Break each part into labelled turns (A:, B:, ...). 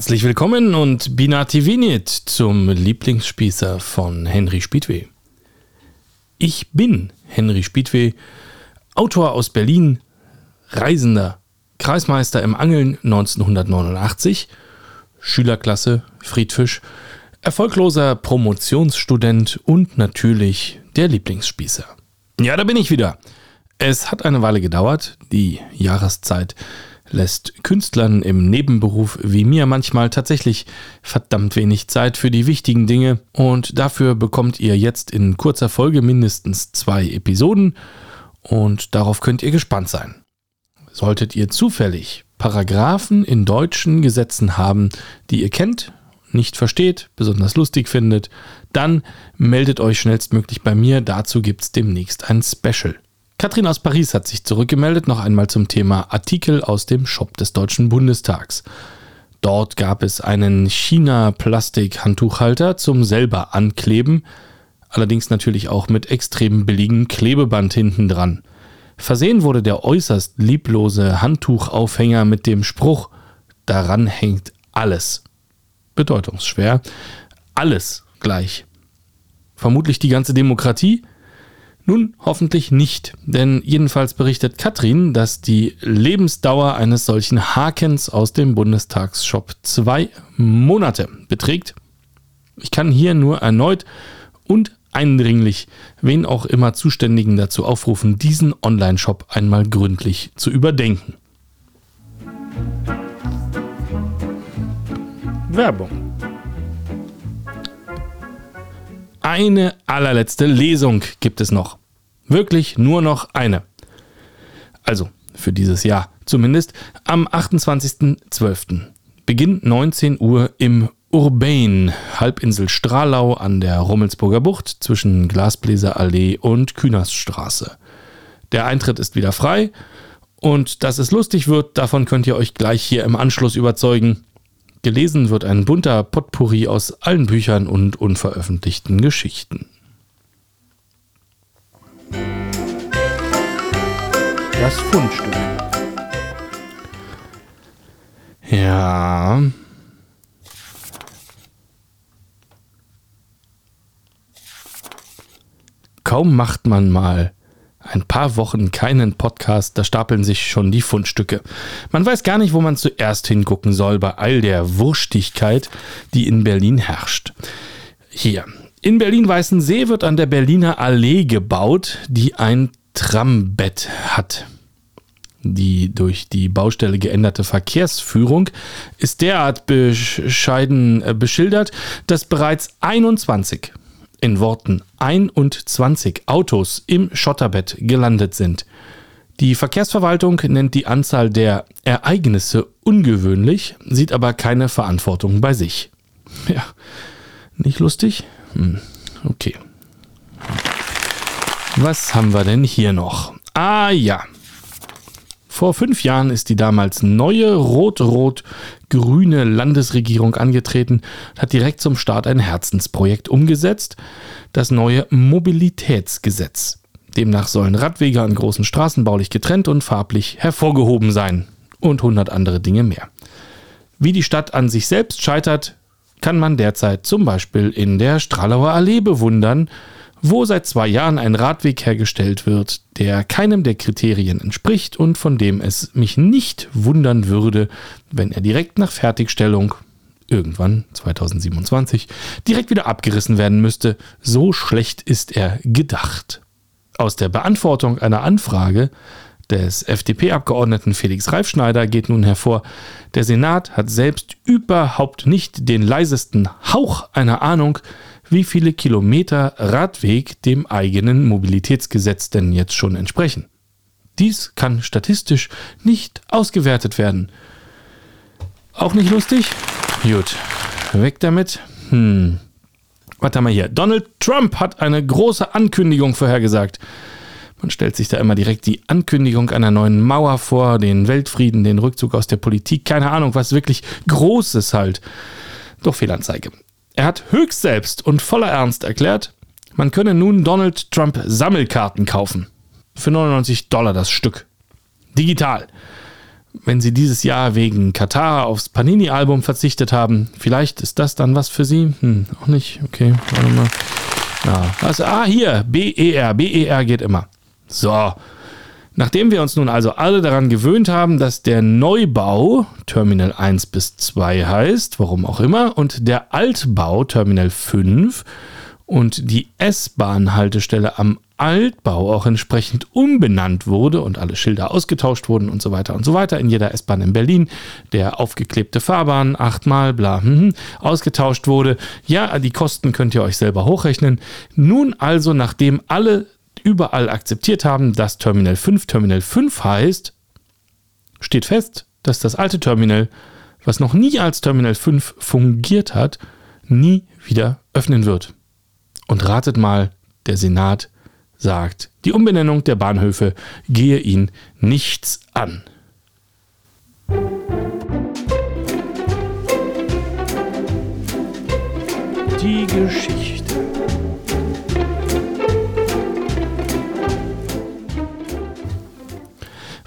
A: Herzlich willkommen und Binati Vinit zum Lieblingsspießer von Henry Spiedweh. Ich bin Henry Spiedweh, Autor aus Berlin, Reisender, Kreismeister im Angeln 1989, Schülerklasse Friedfisch, erfolgloser Promotionsstudent und natürlich der Lieblingsspießer. Ja, da bin ich wieder. Es hat eine Weile gedauert, die Jahreszeit lässt Künstlern im Nebenberuf wie mir manchmal tatsächlich verdammt wenig Zeit für die wichtigen Dinge und dafür bekommt ihr jetzt in kurzer Folge mindestens zwei Episoden und darauf könnt ihr gespannt sein. Solltet ihr zufällig Paragraphen in deutschen Gesetzen haben, die ihr kennt, nicht versteht, besonders lustig findet, dann meldet euch schnellstmöglich bei mir. Dazu gibt es demnächst ein Special. Katrin aus Paris hat sich zurückgemeldet, noch einmal zum Thema Artikel aus dem Shop des Deutschen Bundestags. Dort gab es einen China-Plastik-Handtuchhalter zum selber ankleben, allerdings natürlich auch mit extrem billigem Klebeband hinten dran. Versehen wurde der äußerst lieblose Handtuchaufhänger mit dem Spruch, daran hängt alles. Bedeutungsschwer. Alles gleich. Vermutlich die ganze Demokratie? Nun, hoffentlich nicht, denn jedenfalls berichtet Katrin, dass die Lebensdauer eines solchen Hakens aus dem Bundestagsshop zwei Monate beträgt. Ich kann hier nur erneut und eindringlich wen auch immer Zuständigen dazu aufrufen, diesen Online-Shop einmal gründlich zu überdenken. Werbung eine allerletzte Lesung gibt es noch. Wirklich nur noch eine. Also für dieses Jahr zumindest am 28.12. Beginn 19 Uhr im Urbain, Halbinsel Stralau an der Rummelsburger Bucht zwischen Glasbläserallee und Künaststraße. Der Eintritt ist wieder frei und dass es lustig wird, davon könnt ihr euch gleich hier im Anschluss überzeugen. Gelesen wird ein bunter Potpourri aus allen Büchern und unveröffentlichten Geschichten. Das Fundstück. Ja. Kaum macht man mal ein paar Wochen keinen Podcast, da stapeln sich schon die Fundstücke. Man weiß gar nicht, wo man zuerst hingucken soll bei all der Wurstigkeit, die in Berlin herrscht. Hier. In Berlin-Weißensee wird an der Berliner Allee gebaut, die ein Trambett hat. Die durch die Baustelle geänderte Verkehrsführung ist derart bescheiden äh, beschildert, dass bereits 21 in Worten 21 Autos im Schotterbett gelandet sind. Die Verkehrsverwaltung nennt die Anzahl der Ereignisse ungewöhnlich, sieht aber keine Verantwortung bei sich. Ja, nicht lustig? Hm, okay. Was haben wir denn hier noch? Ah ja, vor fünf Jahren ist die damals neue rot-rot-grüne Landesregierung angetreten und hat direkt zum Start ein Herzensprojekt umgesetzt, das neue Mobilitätsgesetz. Demnach sollen Radwege an großen Straßen baulich getrennt und farblich hervorgehoben sein und hundert andere Dinge mehr. Wie die Stadt an sich selbst scheitert, kann man derzeit zum Beispiel in der Stralauer Allee bewundern, wo seit zwei Jahren ein Radweg hergestellt wird, der keinem der Kriterien entspricht und von dem es mich nicht wundern würde, wenn er direkt nach Fertigstellung irgendwann 2027 direkt wieder abgerissen werden müsste. So schlecht ist er gedacht. Aus der Beantwortung einer Anfrage des FDP-Abgeordneten Felix Reifschneider geht nun hervor, der Senat hat selbst überhaupt nicht den leisesten Hauch einer Ahnung, wie viele Kilometer Radweg dem eigenen Mobilitätsgesetz denn jetzt schon entsprechen. Dies kann statistisch nicht ausgewertet werden. Auch nicht lustig? Gut, weg damit. Hm. Was haben hier? Donald Trump hat eine große Ankündigung vorhergesagt. Man stellt sich da immer direkt die Ankündigung einer neuen Mauer vor, den Weltfrieden, den Rückzug aus der Politik, keine Ahnung, was wirklich Großes halt. Doch Fehlanzeige. Er hat höchst selbst und voller Ernst erklärt, man könne nun Donald Trump Sammelkarten kaufen. Für 99 Dollar das Stück. Digital. wenn Sie dieses Jahr wegen Katar aufs Panini-Album verzichtet haben, vielleicht ist das dann was für Sie. Hm, auch nicht. Okay, warte mal. Ja, was? Ah, hier, BER. BER geht immer. So. Nachdem wir uns nun also alle daran gewöhnt haben, dass der Neubau Terminal 1 bis 2 heißt, warum auch immer, und der Altbau Terminal 5 und die S-Bahn-Haltestelle am Altbau auch entsprechend umbenannt wurde und alle Schilder ausgetauscht wurden und so weiter und so weiter. In jeder S-Bahn in Berlin der aufgeklebte Fahrbahn achtmal bla hm, hm, ausgetauscht wurde. Ja, die Kosten könnt ihr euch selber hochrechnen. Nun also, nachdem alle überall akzeptiert haben, dass Terminal 5 Terminal 5 heißt, steht fest, dass das alte Terminal, was noch nie als Terminal 5 fungiert hat, nie wieder öffnen wird. Und ratet mal, der Senat sagt, die Umbenennung der Bahnhöfe gehe ihn nichts an. Die Geschichte.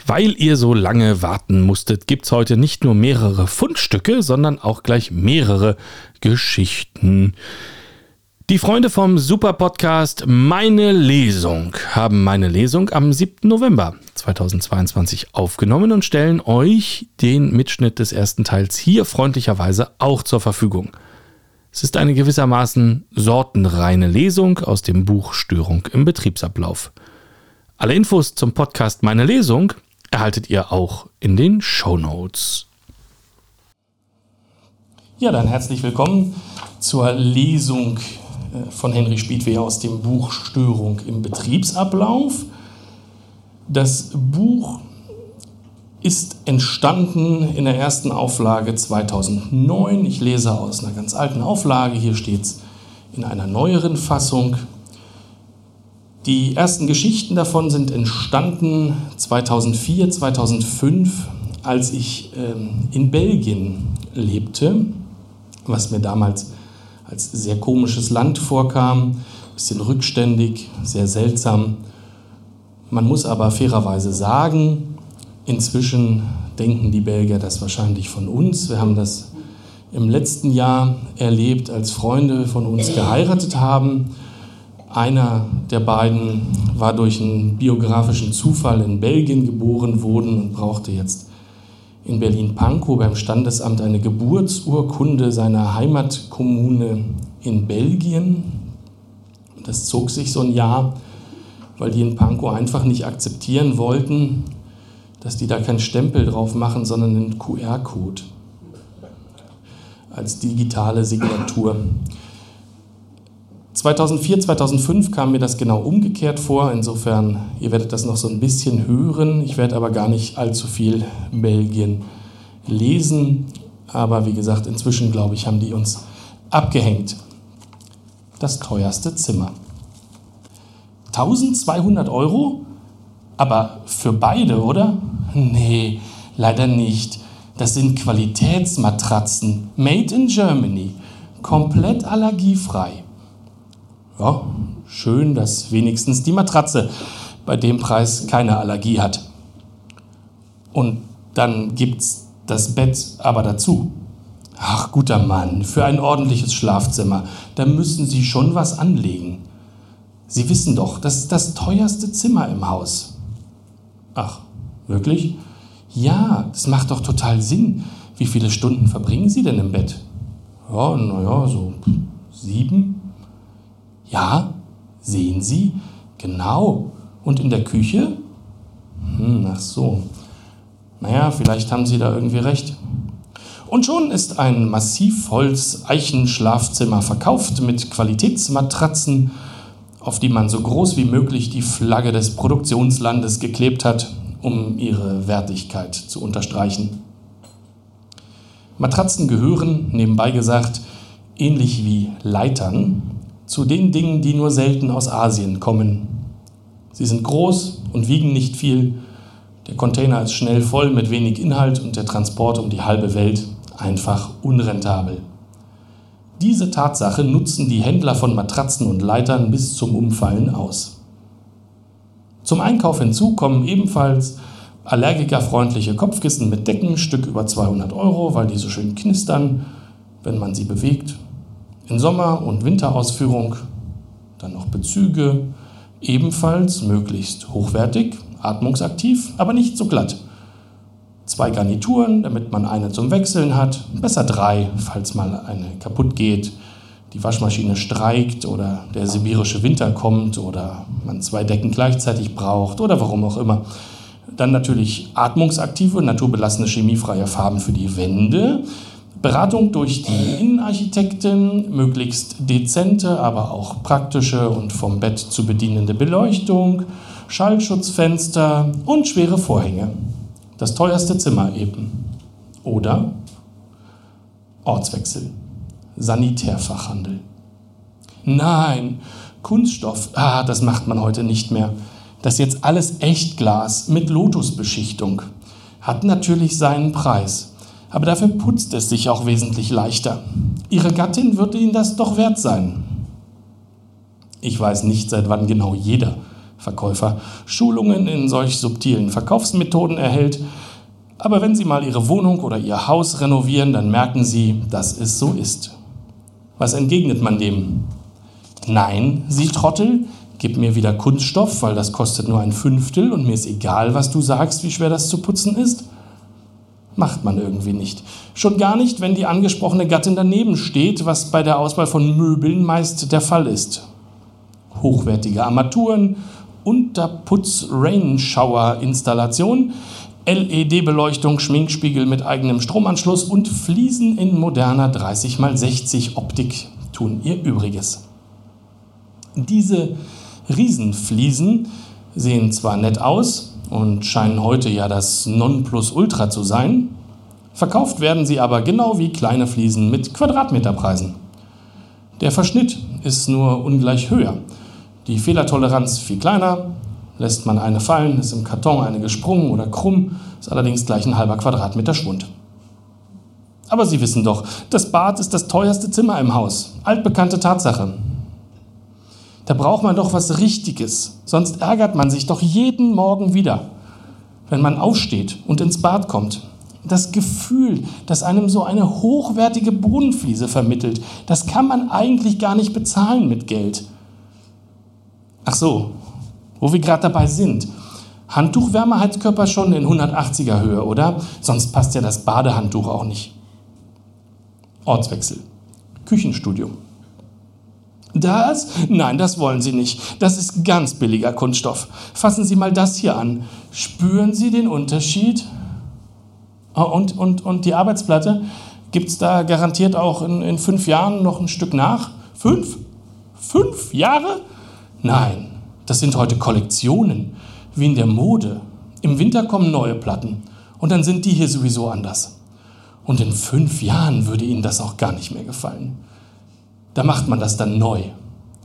A: Weil ihr so lange warten musstet, gibt es heute nicht nur mehrere Fundstücke, sondern auch gleich mehrere Geschichten. Die Freunde vom Super Podcast Meine Lesung haben meine Lesung am 7. November 2022 aufgenommen und stellen euch den Mitschnitt des ersten Teils hier freundlicherweise auch zur Verfügung. Es ist eine gewissermaßen sortenreine Lesung aus dem Buch Störung im Betriebsablauf. Alle Infos zum Podcast Meine Lesung erhaltet ihr auch in den Show Notes.
B: Ja, dann herzlich willkommen zur Lesung äh, von Henry Spiedwehr aus dem Buch Störung im Betriebsablauf. Das Buch ist entstanden in der ersten Auflage 2009. Ich lese aus einer ganz alten Auflage. Hier steht es in einer neueren Fassung. Die ersten Geschichten davon sind entstanden 2004, 2005, als ich ähm, in Belgien lebte, was mir damals als sehr komisches Land vorkam, ein bisschen rückständig, sehr seltsam. Man muss aber fairerweise sagen, inzwischen denken die Belgier das wahrscheinlich von uns. Wir haben das im letzten Jahr erlebt, als Freunde von uns geheiratet haben. Einer der beiden war durch einen biografischen Zufall in Belgien geboren worden und brauchte jetzt in Berlin-Pankow beim Standesamt eine Geburtsurkunde seiner Heimatkommune in Belgien. Das zog sich so ein Jahr, weil die in Pankow einfach nicht akzeptieren wollten, dass die da keinen Stempel drauf machen, sondern einen QR-Code als digitale Signatur. 2004, 2005 kam mir das genau umgekehrt vor. Insofern, ihr werdet das noch so ein bisschen hören. Ich werde aber gar nicht allzu viel Belgien lesen. Aber wie gesagt, inzwischen, glaube ich, haben die uns abgehängt. Das teuerste Zimmer. 1200 Euro? Aber für beide, oder? Nee, leider nicht. Das sind Qualitätsmatratzen, made in Germany, komplett allergiefrei ja, schön, dass wenigstens die Matratze bei dem Preis keine Allergie hat. Und dann gibt's das Bett aber dazu. Ach, guter Mann, für ein ordentliches Schlafzimmer, da müssen Sie schon was anlegen. Sie wissen doch, das ist das teuerste Zimmer im Haus. Ach, wirklich? Ja, das macht doch total Sinn. Wie viele Stunden verbringen Sie denn im Bett? Ja, naja, so sieben. Ja, sehen Sie? Genau. Und in der Küche? Hm, ach so. Naja, vielleicht haben Sie da irgendwie recht. Und schon ist ein Massivholz-Eichenschlafzimmer verkauft mit Qualitätsmatratzen, auf die man so groß wie möglich die Flagge des Produktionslandes geklebt hat, um ihre Wertigkeit zu unterstreichen. Matratzen gehören, nebenbei gesagt, ähnlich wie Leitern, zu den Dingen, die nur selten aus Asien kommen. Sie sind groß und wiegen nicht viel. Der Container ist schnell voll mit wenig Inhalt und der Transport um die halbe Welt einfach unrentabel. Diese Tatsache nutzen die Händler von Matratzen und Leitern bis zum Umfallen aus. Zum Einkauf hinzu kommen ebenfalls Allergikerfreundliche Kopfkissen mit Decken, Stück über 200 Euro, weil die so schön knistern, wenn man sie bewegt. In Sommer- und Winterausführung dann noch Bezüge, ebenfalls möglichst hochwertig, atmungsaktiv, aber nicht so glatt. Zwei Garnituren, damit man eine zum Wechseln hat, besser drei, falls mal eine kaputt geht, die Waschmaschine streikt oder der sibirische Winter kommt oder man zwei Decken gleichzeitig braucht oder warum auch immer. Dann natürlich atmungsaktive, naturbelassene, chemiefreie Farben für die Wände. Beratung durch die Innenarchitektin, möglichst dezente, aber auch praktische und vom Bett zu bedienende Beleuchtung, Schallschutzfenster und schwere Vorhänge. Das teuerste Zimmer eben. Oder Ortswechsel. Sanitärfachhandel. Nein, Kunststoff, ah, das macht man heute nicht mehr. Das ist jetzt alles Echtglas mit Lotusbeschichtung. Hat natürlich seinen Preis. Aber dafür putzt es sich auch wesentlich leichter. Ihre Gattin würde Ihnen das doch wert sein. Ich weiß nicht, seit wann genau jeder Verkäufer Schulungen in solch subtilen Verkaufsmethoden erhält, aber wenn Sie mal Ihre Wohnung oder Ihr Haus renovieren, dann merken Sie, dass es so ist. Was entgegnet man dem? Nein, Sie Trottel, gib mir wieder Kunststoff, weil das kostet nur ein Fünftel und mir ist egal, was du sagst, wie schwer das zu putzen ist? Macht man irgendwie nicht. Schon gar nicht, wenn die angesprochene Gattin daneben steht, was bei der Auswahl von Möbeln meist der Fall ist. Hochwertige Armaturen, Unterputz-Rain-Shower-Installation, LED-Beleuchtung, Schminkspiegel mit eigenem Stromanschluss und Fliesen in moderner 30x60 Optik tun ihr Übriges. Diese Riesenfliesen sehen zwar nett aus und scheinen heute ja das Nonplusultra zu sein, verkauft werden sie aber genau wie kleine Fliesen mit Quadratmeterpreisen. Der Verschnitt ist nur ungleich höher die Fehlertoleranz viel kleiner. Lässt man eine fallen, ist im Karton eine gesprungen oder krumm, ist allerdings gleich ein halber Quadratmeter Schwund. Aber Sie wissen doch, das Bad ist das teuerste Zimmer im Haus. Altbekannte Tatsache. Da braucht man doch was Richtiges, sonst ärgert man sich doch jeden Morgen wieder, wenn man aufsteht und ins Bad kommt. Das Gefühl, das einem so eine hochwertige Bodenfliese vermittelt, das kann man eigentlich gar nicht bezahlen mit Geld. Ach so, wo wir gerade dabei sind. Handtuchwärmeheizkörper schon in 180er Höhe, oder? Sonst passt ja das Badehandtuch auch nicht. Ortswechsel. Küchenstudio. Das? Nein, das wollen Sie nicht. Das ist ganz billiger Kunststoff. Fassen Sie mal das hier an. Spüren Sie den Unterschied? Oh, und, und, und die Arbeitsplatte? Gibt es da garantiert auch in, in fünf Jahren noch ein Stück nach? Fünf? Fünf Jahre? Nein, das sind heute Kollektionen, wie in der Mode. Im Winter kommen neue Platten und dann sind die hier sowieso anders. Und in fünf Jahren würde Ihnen das auch gar nicht mehr gefallen. Da macht man das dann neu.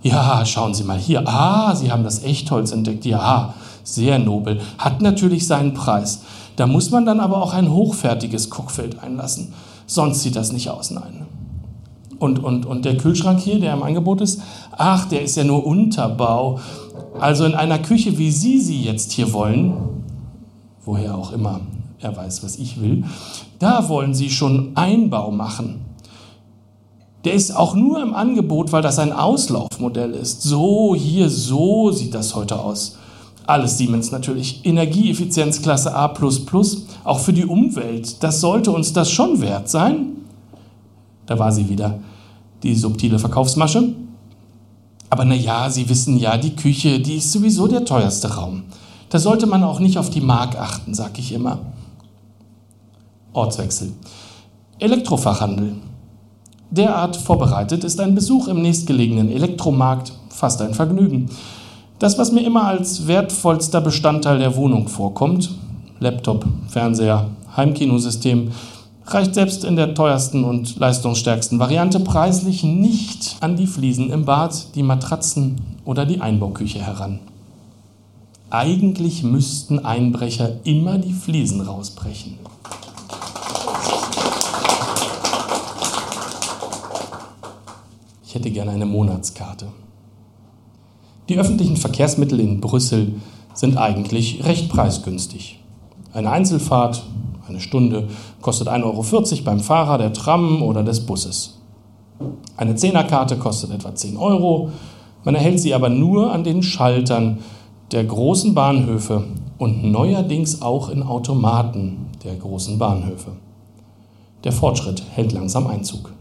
B: Ja, schauen Sie mal hier. Ah, Sie haben das Echtholz entdeckt. Ja, sehr nobel. Hat natürlich seinen Preis. Da muss man dann aber auch ein hochfertiges Guckfeld einlassen. Sonst sieht das nicht aus, nein. Und, und, und der Kühlschrank hier, der im Angebot ist, ach, der ist ja nur Unterbau. Also in einer Küche, wie Sie sie jetzt hier wollen, woher auch immer er weiß, was ich will, da wollen Sie schon Einbau machen. Der ist auch nur im Angebot, weil das ein Auslaufmodell ist. So, hier, so sieht das heute aus. Alles Siemens natürlich. Energieeffizienzklasse A, auch für die Umwelt. Das sollte uns das schon wert sein. Da war sie wieder, die subtile Verkaufsmasche. Aber naja, Sie wissen ja, die Küche, die ist sowieso der teuerste Raum. Da sollte man auch nicht auf die Mark achten, sag ich immer. Ortswechsel. Elektrofachhandel. Derart vorbereitet ist ein Besuch im nächstgelegenen Elektromarkt fast ein Vergnügen. Das, was mir immer als wertvollster Bestandteil der Wohnung vorkommt, Laptop, Fernseher, Heimkinosystem, reicht selbst in der teuersten und leistungsstärksten Variante preislich nicht an die Fliesen im Bad, die Matratzen oder die Einbauküche heran. Eigentlich müssten Einbrecher immer die Fliesen rausbrechen. Ich hätte gerne eine Monatskarte. Die öffentlichen Verkehrsmittel in Brüssel sind eigentlich recht preisgünstig. Eine Einzelfahrt, eine Stunde, kostet 1,40 Euro beim Fahrer der Tram oder des Busses. Eine Zehnerkarte kostet etwa 10 Euro, man erhält sie aber nur an den Schaltern der großen Bahnhöfe und neuerdings auch in Automaten der großen Bahnhöfe. Der Fortschritt hält langsam Einzug.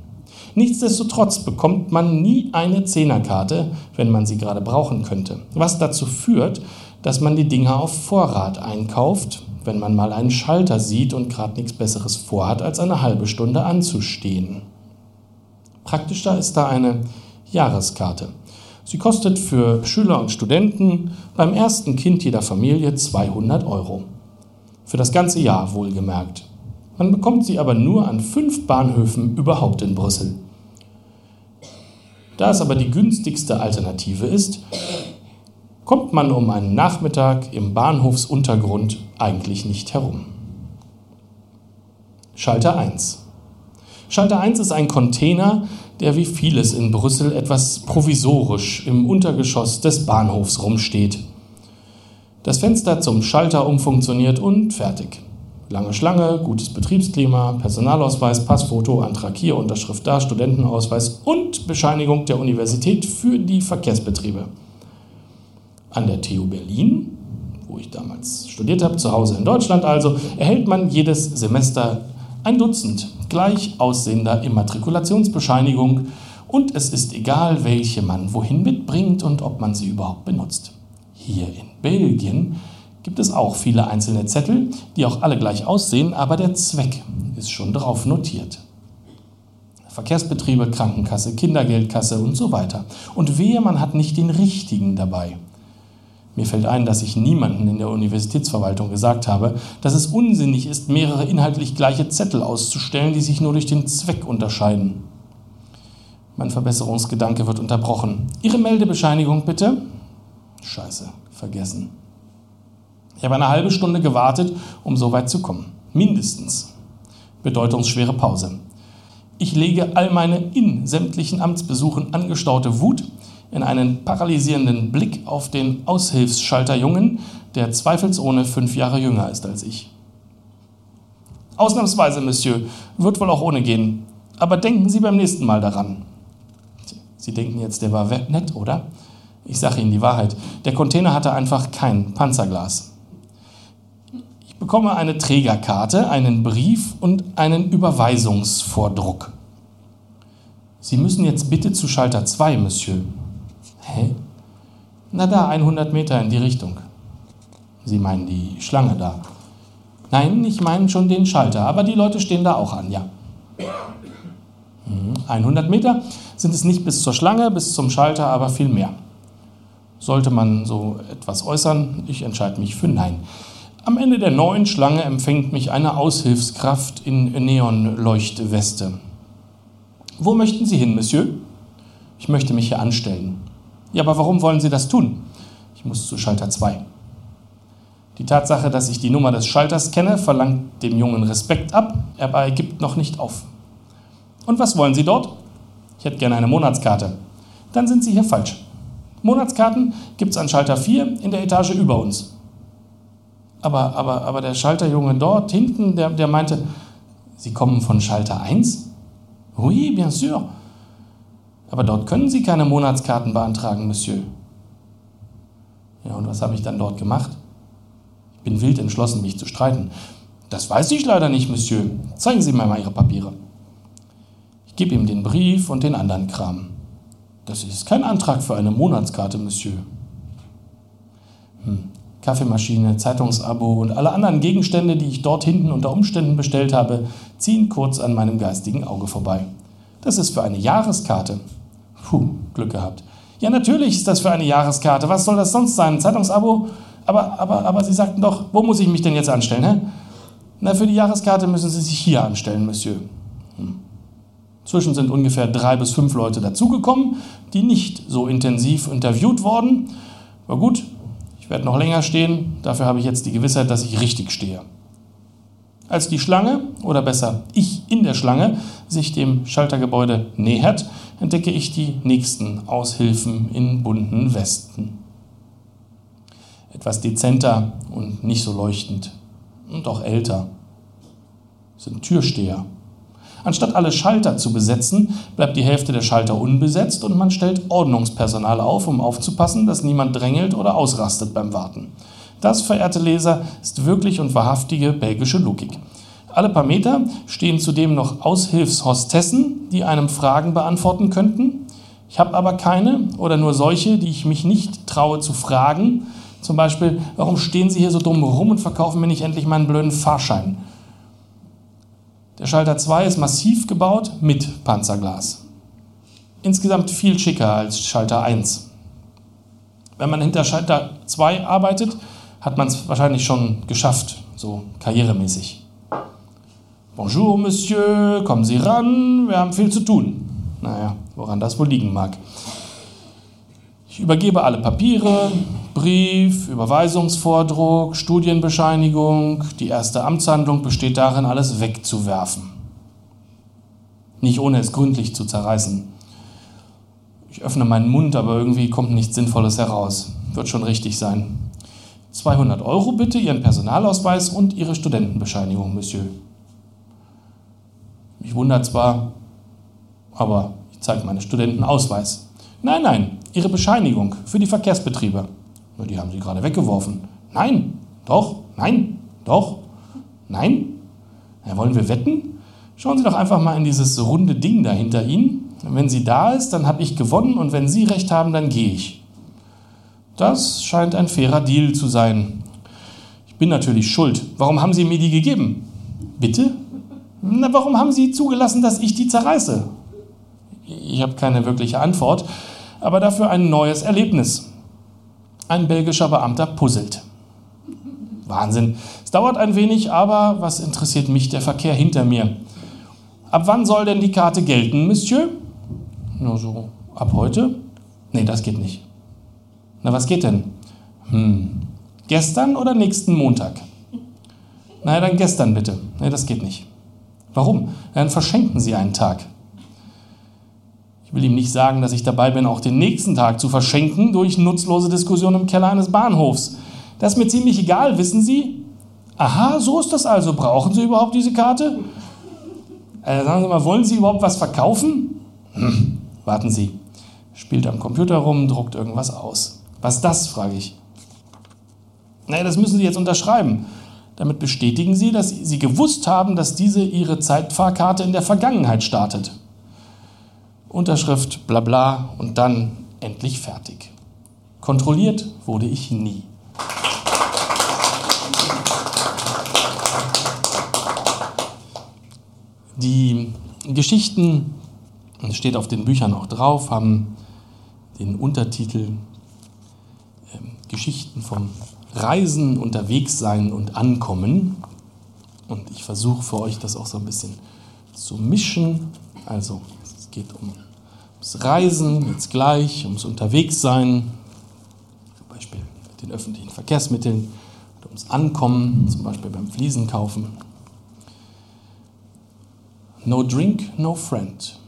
B: Nichtsdestotrotz bekommt man nie eine Zehnerkarte, wenn man sie gerade brauchen könnte, was dazu führt, dass man die Dinger auf Vorrat einkauft, wenn man mal einen Schalter sieht und gerade nichts Besseres vorhat, als eine halbe Stunde anzustehen. Praktischer ist da eine Jahreskarte. Sie kostet für Schüler und Studenten beim ersten Kind jeder Familie 200 Euro. Für das ganze Jahr wohlgemerkt. Man bekommt sie aber nur an fünf Bahnhöfen überhaupt in Brüssel. Da es aber die günstigste Alternative ist, kommt man um einen Nachmittag im Bahnhofsuntergrund eigentlich nicht herum. Schalter 1. Schalter 1 ist ein Container, der wie vieles in Brüssel etwas provisorisch im Untergeschoss des Bahnhofs rumsteht. Das Fenster zum Schalter umfunktioniert und fertig. Lange Schlange, gutes Betriebsklima, Personalausweis, Passfoto, Antrag hier, Unterschrift da, Studentenausweis und Bescheinigung der Universität für die Verkehrsbetriebe. An der TU Berlin, wo ich damals studiert habe, zu Hause in Deutschland also, erhält man jedes Semester ein Dutzend gleich aussehender Immatrikulationsbescheinigung und es ist egal, welche man wohin mitbringt und ob man sie überhaupt benutzt. Hier in Belgien gibt es auch viele einzelne Zettel, die auch alle gleich aussehen, aber der Zweck ist schon drauf notiert. Verkehrsbetriebe, Krankenkasse, Kindergeldkasse und so weiter. Und wehe, man hat nicht den richtigen dabei. Mir fällt ein, dass ich niemanden in der Universitätsverwaltung gesagt habe, dass es unsinnig ist, mehrere inhaltlich gleiche Zettel auszustellen, die sich nur durch den Zweck unterscheiden. Mein Verbesserungsgedanke wird unterbrochen. Ihre Meldebescheinigung bitte? Scheiße, vergessen. Ich habe eine halbe Stunde gewartet, um so weit zu kommen. Mindestens. Bedeutungsschwere Pause. Ich lege all meine in sämtlichen Amtsbesuchen angestaute Wut in einen paralysierenden Blick auf den Aushilfsschalterjungen, der zweifelsohne fünf Jahre jünger ist als ich. Ausnahmsweise, Monsieur, wird wohl auch ohne gehen. Aber denken Sie beim nächsten Mal daran. Sie denken jetzt, der war nett, oder? Ich sage Ihnen die Wahrheit. Der Container hatte einfach kein Panzerglas. Ich bekomme eine Trägerkarte, einen Brief und einen Überweisungsvordruck. Sie müssen jetzt bitte zu Schalter 2, Monsieur. Hä? Na da, 100 Meter in die Richtung. Sie meinen die Schlange da. Nein, ich meine schon den Schalter, aber die Leute stehen da auch an, ja. 100 mhm. Meter sind es nicht bis zur Schlange, bis zum Schalter, aber viel mehr. Sollte man so etwas äußern, ich entscheide mich für Nein. Am Ende der neuen Schlange empfängt mich eine Aushilfskraft in Neonleuchtweste. Wo möchten Sie hin, Monsieur? Ich möchte mich hier anstellen. Ja, aber warum wollen Sie das tun? Ich muss zu Schalter 2. Die Tatsache, dass ich die Nummer des Schalters kenne, verlangt dem Jungen Respekt ab, aber er gibt noch nicht auf. Und was wollen Sie dort? Ich hätte gerne eine Monatskarte. Dann sind Sie hier falsch. Monatskarten gibt es an Schalter 4 in der Etage über uns. Aber, aber, aber der Schalterjunge dort hinten, der, der meinte, Sie kommen von Schalter 1? Oui, bien sûr. Aber dort können Sie keine Monatskarten beantragen, Monsieur. Ja, und was habe ich dann dort gemacht? Ich bin wild entschlossen, mich zu streiten. Das weiß ich leider nicht, Monsieur. Zeigen Sie mir mal Ihre Papiere. Ich gebe ihm den Brief und den anderen Kram. Das ist kein Antrag für eine Monatskarte, Monsieur. Hm. Kaffeemaschine, Zeitungsabo und alle anderen Gegenstände, die ich dort hinten unter Umständen bestellt habe, ziehen kurz an meinem geistigen Auge vorbei. Das ist für eine Jahreskarte. Puh, Glück gehabt. Ja, natürlich ist das für eine Jahreskarte. Was soll das sonst sein? Ein Zeitungsabo? Aber, aber, aber Sie sagten doch, wo muss ich mich denn jetzt anstellen? Hä? Na, für die Jahreskarte müssen Sie sich hier anstellen, Monsieur. Hm. Zwischen sind ungefähr drei bis fünf Leute dazugekommen, die nicht so intensiv interviewt wurden. Aber gut, ich werde noch länger stehen. Dafür habe ich jetzt die Gewissheit, dass ich richtig stehe. Als die Schlange, oder besser ich in der Schlange, sich dem Schaltergebäude nähert, entdecke ich die nächsten Aushilfen in bunten Westen. Etwas dezenter und nicht so leuchtend. und auch älter. Sind Türsteher. Anstatt alle Schalter zu besetzen, bleibt die Hälfte der Schalter unbesetzt und man stellt Ordnungspersonal auf, um aufzupassen, dass niemand drängelt oder ausrastet beim Warten. Das, verehrte Leser, ist wirklich und wahrhaftige belgische Logik. Alle paar Meter stehen zudem noch Aushilfshostessen, die einem Fragen beantworten könnten. Ich habe aber keine oder nur solche, die ich mich nicht traue zu fragen. Zum Beispiel, warum stehen Sie hier so dumm rum und verkaufen mir nicht endlich meinen blöden Fahrschein? Der Schalter 2 ist massiv gebaut mit Panzerglas. Insgesamt viel schicker als Schalter 1. Wenn man hinter Schalter 2 arbeitet, hat man es wahrscheinlich schon geschafft, so karrieremäßig. Bonjour, Monsieur, kommen Sie ran, wir haben viel zu tun. Naja, woran das wohl liegen mag. Ich übergebe alle Papiere, Brief, Überweisungsvordruck, Studienbescheinigung. Die erste Amtshandlung besteht darin, alles wegzuwerfen. Nicht ohne es gründlich zu zerreißen. Ich öffne meinen Mund, aber irgendwie kommt nichts Sinnvolles heraus. Wird schon richtig sein. 200 Euro bitte, Ihren Personalausweis und Ihre Studentenbescheinigung, Monsieur. Mich wundert zwar, aber ich zeige meinen Studentenausweis. Nein, nein, Ihre Bescheinigung für die Verkehrsbetriebe. Die haben Sie gerade weggeworfen. Nein, doch, nein, doch, nein. Ja, wollen wir wetten? Schauen Sie doch einfach mal in dieses runde Ding da hinter Ihnen. Wenn sie da ist, dann habe ich gewonnen und wenn Sie recht haben, dann gehe ich. Das scheint ein fairer Deal zu sein. Ich bin natürlich schuld. Warum haben Sie mir die gegeben? Bitte? Na, warum haben Sie zugelassen, dass ich die zerreiße? Ich habe keine wirkliche Antwort, aber dafür ein neues Erlebnis. Ein belgischer Beamter puzzelt. Wahnsinn. Es dauert ein wenig, aber was interessiert mich der Verkehr hinter mir? Ab wann soll denn die Karte gelten, Monsieur? Nur so, ab heute? Nee, das geht nicht. Na, was geht denn? Hm, gestern oder nächsten Montag? Na, dann gestern bitte. Nee, das geht nicht. Warum? Dann verschenken Sie einen Tag. Ich will ihm nicht sagen, dass ich dabei bin, auch den nächsten Tag zu verschenken durch nutzlose Diskussionen im Keller eines Bahnhofs. Das ist mir ziemlich egal, wissen Sie? Aha, so ist das also. Brauchen Sie überhaupt diese Karte? Äh, sagen Sie mal, wollen Sie überhaupt was verkaufen? Hm, warten Sie. Spielt am Computer rum, druckt irgendwas aus. Was ist das, frage ich. Naja, das müssen Sie jetzt unterschreiben. Damit bestätigen Sie, dass Sie gewusst haben, dass diese Ihre Zeitfahrkarte in der Vergangenheit startet. Unterschrift, bla bla und dann endlich fertig. Kontrolliert wurde ich nie. Die Geschichten, das steht auf den Büchern auch drauf, haben den Untertitel äh, Geschichten vom Reisen, Unterwegssein und Ankommen. Und ich versuche für euch das auch so ein bisschen zu mischen. Also es geht um das Reisen jetzt gleich, ums Unterwegssein, zum Beispiel mit den öffentlichen Verkehrsmitteln, und ums Ankommen, zum Beispiel beim Fliesenkaufen. No drink, no friend.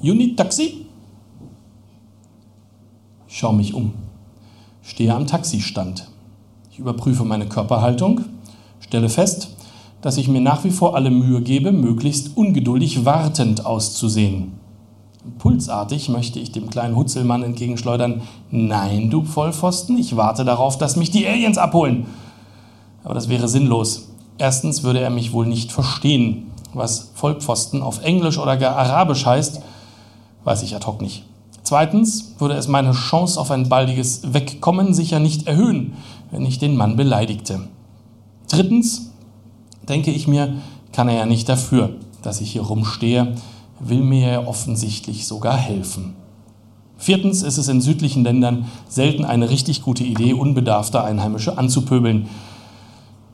B: You need taxi? Ich schaue mich um, stehe am Taxistand. Ich überprüfe meine Körperhaltung, stelle fest, dass ich mir nach wie vor alle Mühe gebe, möglichst ungeduldig wartend auszusehen. Pulsartig möchte ich dem kleinen Hutzelmann entgegenschleudern, nein, du Vollpfosten, ich warte darauf, dass mich die Aliens abholen. Aber das wäre sinnlos. Erstens würde er mich wohl nicht verstehen. Was Vollpfosten auf Englisch oder gar Arabisch heißt, weiß ich ad hoc nicht. Zweitens würde es meine Chance auf ein baldiges Wegkommen sicher nicht erhöhen, wenn ich den Mann beleidigte. Drittens denke ich mir, kann er ja nicht dafür, dass ich hier rumstehe, will mir offensichtlich sogar helfen. Viertens ist es in südlichen Ländern selten eine richtig gute Idee, unbedarfte Einheimische anzupöbeln.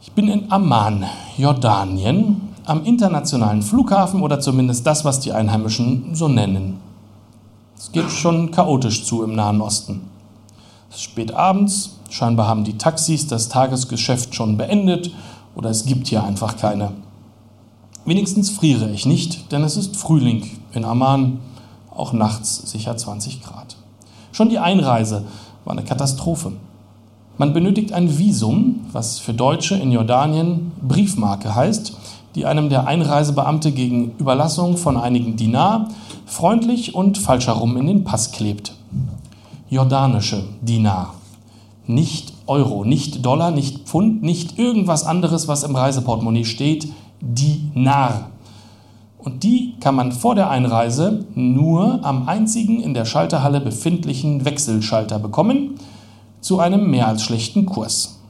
B: Ich bin in Amman, Jordanien, am internationalen Flughafen oder zumindest das, was die Einheimischen so nennen. Es geht schon chaotisch zu im Nahen Osten. Es ist spät abends, scheinbar haben die Taxis das Tagesgeschäft schon beendet oder es gibt hier einfach keine. Wenigstens friere ich nicht, denn es ist Frühling in Amman, auch nachts sicher 20 Grad. Schon die Einreise war eine Katastrophe. Man benötigt ein Visum, was für Deutsche in Jordanien Briefmarke heißt, die einem der Einreisebeamte gegen Überlassung von einigen Dinar freundlich und falsch herum in den Pass klebt. Jordanische Dinar. Nicht Euro, nicht Dollar, nicht Pfund, nicht irgendwas anderes, was im Reiseportemonnaie steht. Dinar. Und die kann man vor der Einreise nur am einzigen in der Schalterhalle befindlichen Wechselschalter bekommen zu einem mehr als schlechten Kurs.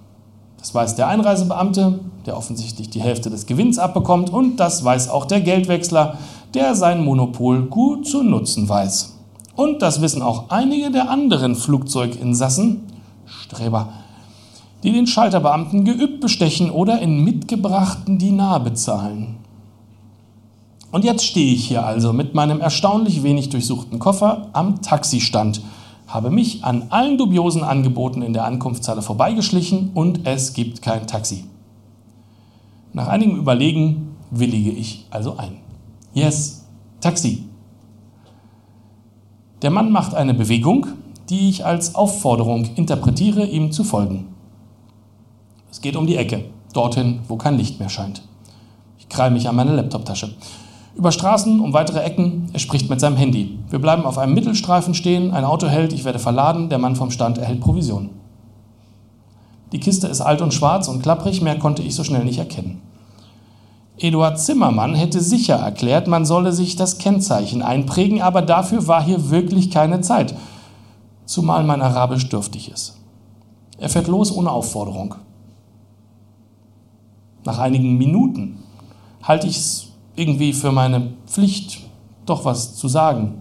B: Das weiß der Einreisebeamte, der offensichtlich die Hälfte des Gewinns abbekommt, und das weiß auch der Geldwechsler, der sein Monopol gut zu nutzen weiß. Und das wissen auch einige der anderen Flugzeuginsassen, Streber, die den Schalterbeamten geübt bestechen oder in mitgebrachten Dinar bezahlen. Und jetzt stehe ich hier also mit meinem erstaunlich wenig durchsuchten Koffer am Taxistand habe mich an allen dubiosen Angeboten in der Ankunftshalle vorbeigeschlichen und es gibt kein Taxi. Nach einigem Überlegen willige ich also ein. Yes, Taxi. Der Mann macht eine Bewegung, die ich als Aufforderung interpretiere, ihm zu folgen. Es geht um die Ecke, dorthin, wo kein Licht mehr scheint. Ich krall mich an meine Laptoptasche. Über Straßen, um weitere Ecken, er spricht mit seinem Handy. Wir bleiben auf einem Mittelstreifen stehen, ein Auto hält, ich werde verladen, der Mann vom Stand erhält Provision. Die Kiste ist alt und schwarz und klapprig, mehr konnte ich so schnell nicht erkennen. Eduard Zimmermann hätte sicher erklärt, man solle sich das Kennzeichen einprägen, aber dafür war hier wirklich keine Zeit, zumal mein Arabisch dürftig ist. Er fährt los ohne Aufforderung. Nach einigen Minuten halte ich es irgendwie für meine Pflicht, doch was zu sagen.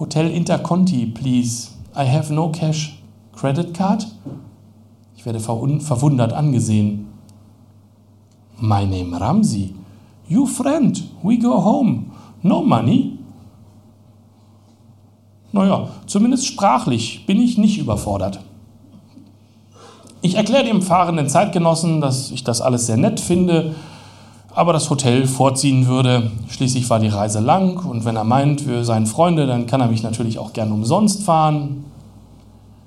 B: Hotel Interconti, please. I have no cash. Credit card? Ich werde verwundert angesehen. My name Ramsi. You friend, we go home. No money? Naja, zumindest sprachlich bin ich nicht überfordert. Ich erkläre dem fahrenden Zeitgenossen, dass ich das alles sehr nett finde aber das Hotel vorziehen würde. Schließlich war die Reise lang und wenn er meint, wir seien Freunde, dann kann er mich natürlich auch gern umsonst fahren.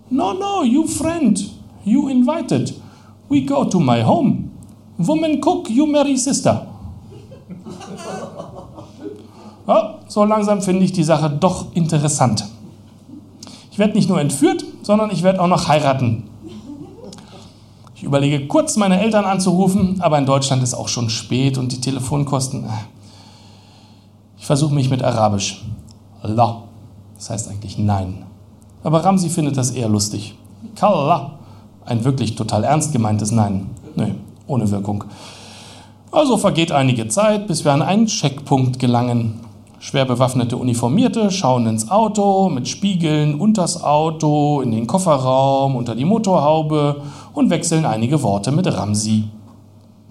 B: No, no, you friend, you invited. We go to my home. Woman cook, you marry sister. Ja, so langsam finde ich die Sache doch interessant. Ich werde nicht nur entführt, sondern ich werde auch noch heiraten. Ich überlege kurz, meine Eltern anzurufen, aber in Deutschland ist auch schon spät und die Telefonkosten. Äh. Ich versuche mich mit Arabisch. La. Das heißt eigentlich Nein. Aber Ramsi findet das eher lustig. Kalla. Ein wirklich total ernst gemeintes Nein. Nö, ohne Wirkung. Also vergeht einige Zeit, bis wir an einen Checkpunkt gelangen. Schwer bewaffnete Uniformierte schauen ins Auto mit Spiegeln unters Auto, in den Kofferraum, unter die Motorhaube und wechseln einige Worte mit Ramsi.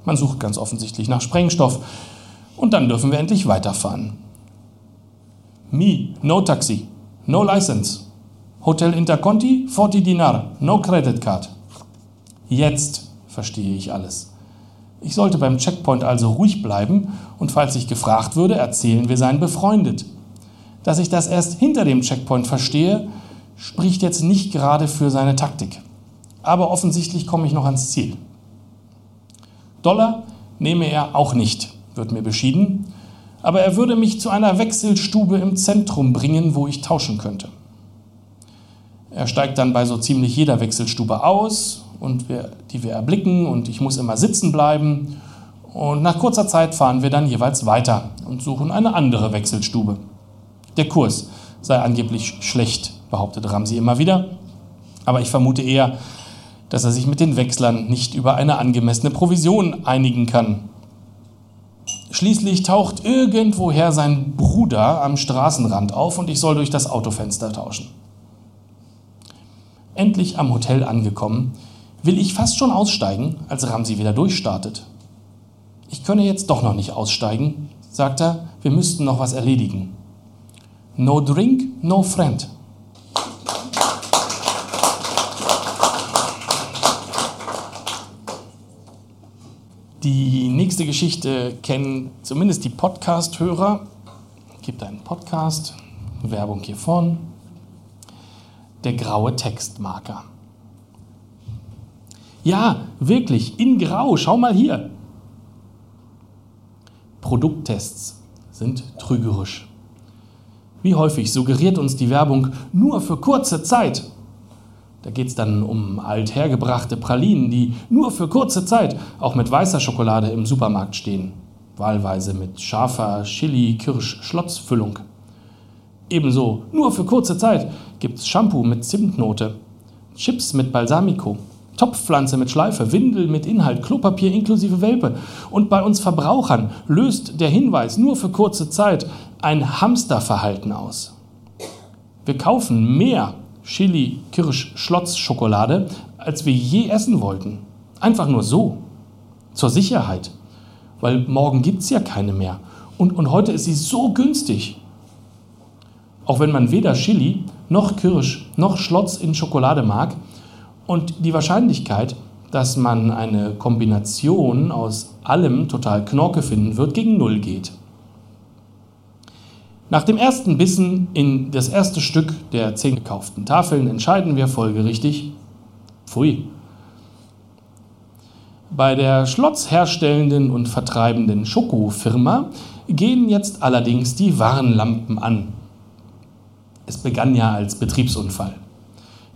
B: Man sucht ganz offensichtlich nach Sprengstoff. Und dann dürfen wir endlich weiterfahren. Me, no taxi, no license. Hotel Interconti, 40 Dinar, no credit card. Jetzt verstehe ich alles. Ich sollte beim Checkpoint also ruhig bleiben und falls ich gefragt würde, erzählen, wir seien befreundet. Dass ich das erst hinter dem Checkpoint verstehe, spricht jetzt nicht gerade für seine Taktik. Aber offensichtlich komme ich noch ans Ziel. Dollar nehme er auch nicht, wird mir beschieden, aber er würde mich zu einer Wechselstube im Zentrum bringen, wo ich tauschen könnte. Er steigt dann bei so ziemlich jeder Wechselstube aus und wir, die wir erblicken und ich muss immer sitzen bleiben. Und nach kurzer Zeit fahren wir dann jeweils weiter und suchen eine andere Wechselstube. Der Kurs sei angeblich schlecht, behauptet Ramsi immer wieder. Aber ich vermute eher, dass er sich mit den Wechslern nicht über eine angemessene Provision einigen kann. Schließlich taucht irgendwoher sein Bruder am Straßenrand auf und ich soll durch das Autofenster tauschen. Endlich am Hotel angekommen, will ich fast schon aussteigen, als Ramsi wieder durchstartet. Ich könne jetzt doch noch nicht aussteigen, sagt er, wir müssten noch was erledigen. No drink, no friend. Die nächste Geschichte kennen zumindest die Podcast-Hörer. Gibt einen Podcast, Werbung hiervon. Der graue Textmarker. Ja, wirklich, in Grau, schau mal hier. Produkttests sind trügerisch. Wie häufig suggeriert uns die Werbung nur für kurze Zeit. Da geht es dann um althergebrachte Pralinen, die nur für kurze Zeit auch mit weißer Schokolade im Supermarkt stehen. Wahlweise mit scharfer Chili-Kirsch-Schlotzfüllung. Ebenso nur für kurze Zeit gibt es Shampoo mit Zimtnote, Chips mit Balsamico, Topfpflanze mit Schleife, Windel mit Inhalt, Klopapier inklusive Welpe. Und bei uns Verbrauchern löst der Hinweis nur für kurze Zeit ein Hamsterverhalten aus. Wir kaufen mehr Chili, Kirsch, Schlotz, Schokolade, als wir je essen wollten. Einfach nur so. Zur Sicherheit. Weil morgen gibt es ja keine mehr. Und, und heute ist sie so günstig. Auch wenn man weder Chili noch Kirsch noch Schlotz in Schokolade mag, und die Wahrscheinlichkeit, dass man eine Kombination aus allem total Knorke finden wird, gegen Null geht. Nach dem ersten Bissen in das erste Stück der zehn gekauften Tafeln entscheiden wir folgerichtig, pfui. Bei der Schlotz herstellenden und vertreibenden Schokofirma gehen jetzt allerdings die Warnlampen an. Es begann ja als Betriebsunfall.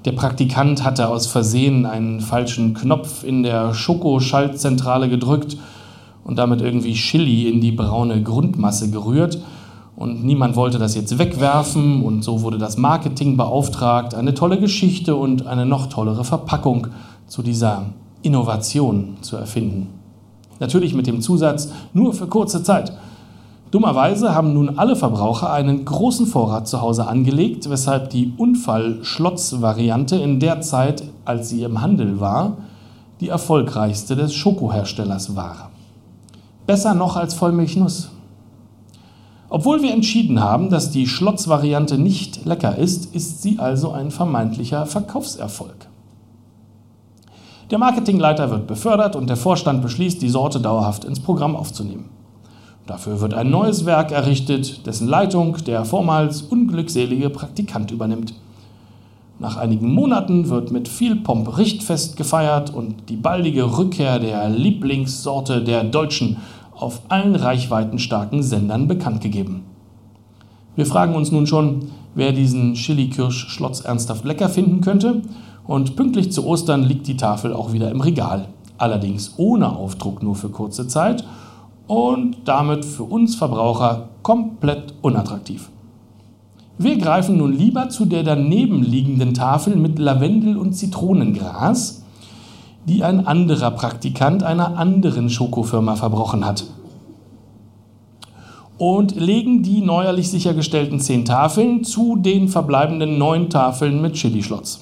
B: Der Praktikant hatte aus Versehen einen falschen Knopf in der Schokoschaltzentrale gedrückt und damit irgendwie Chili in die braune Grundmasse gerührt. Und niemand wollte das jetzt wegwerfen und so wurde das Marketing beauftragt, eine tolle Geschichte und eine noch tollere Verpackung zu dieser Innovation zu erfinden. Natürlich mit dem Zusatz, nur für kurze Zeit. Dummerweise haben nun alle Verbraucher einen großen Vorrat zu Hause angelegt, weshalb die Unfall-Schlotz-Variante in der Zeit, als sie im Handel war, die erfolgreichste des Schokoherstellers war. Besser noch als Vollmilchnuss. Obwohl wir entschieden haben, dass die Schlotz-Variante nicht lecker ist, ist sie also ein vermeintlicher Verkaufserfolg. Der Marketingleiter wird befördert und der Vorstand beschließt, die Sorte dauerhaft ins Programm aufzunehmen. Dafür wird ein neues Werk errichtet, dessen Leitung der vormals unglückselige Praktikant übernimmt. Nach einigen Monaten wird mit viel Pomp Richtfest gefeiert und die baldige Rückkehr der Lieblingssorte der Deutschen auf allen reichweitenstarken Sendern bekannt gegeben. Wir fragen uns nun schon, wer diesen Chili-Kirsch-Schlotz ernsthaft lecker finden könnte und pünktlich zu Ostern liegt die Tafel auch wieder im Regal, allerdings ohne Aufdruck nur für kurze Zeit und damit für uns Verbraucher komplett unattraktiv. Wir greifen nun lieber zu der daneben liegenden Tafel mit Lavendel und Zitronengras, die ein anderer Praktikant einer anderen Schokofirma verbrochen hat. Und legen die neuerlich sichergestellten zehn Tafeln zu den verbleibenden neun Tafeln mit Chili-Schlotz.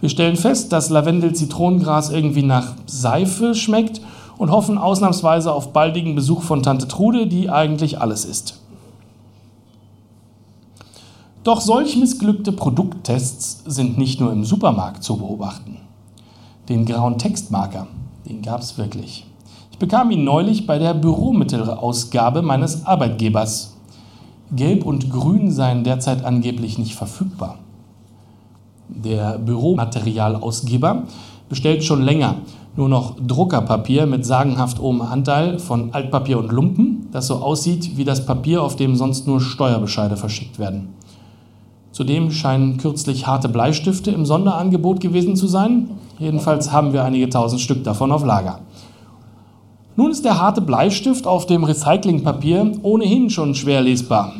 B: Wir stellen fest, dass Lavendel-Zitronengras irgendwie nach Seife schmeckt und hoffen ausnahmsweise auf baldigen Besuch von Tante Trude, die eigentlich alles ist. Doch solch missglückte Produkttests sind nicht nur im Supermarkt zu beobachten. Den grauen Textmarker, den gab es wirklich. Ich bekam ihn neulich bei der Büromittelausgabe meines Arbeitgebers. Gelb und Grün seien derzeit angeblich nicht verfügbar. Der Büromaterialausgeber bestellt schon länger nur noch Druckerpapier mit sagenhaft hohem Anteil von Altpapier und Lumpen, das so aussieht wie das Papier, auf dem sonst nur Steuerbescheide verschickt werden. Zudem scheinen kürzlich harte Bleistifte im Sonderangebot gewesen zu sein. Jedenfalls haben wir einige tausend Stück davon auf Lager. Nun ist der harte Bleistift auf dem Recyclingpapier ohnehin schon schwer lesbar.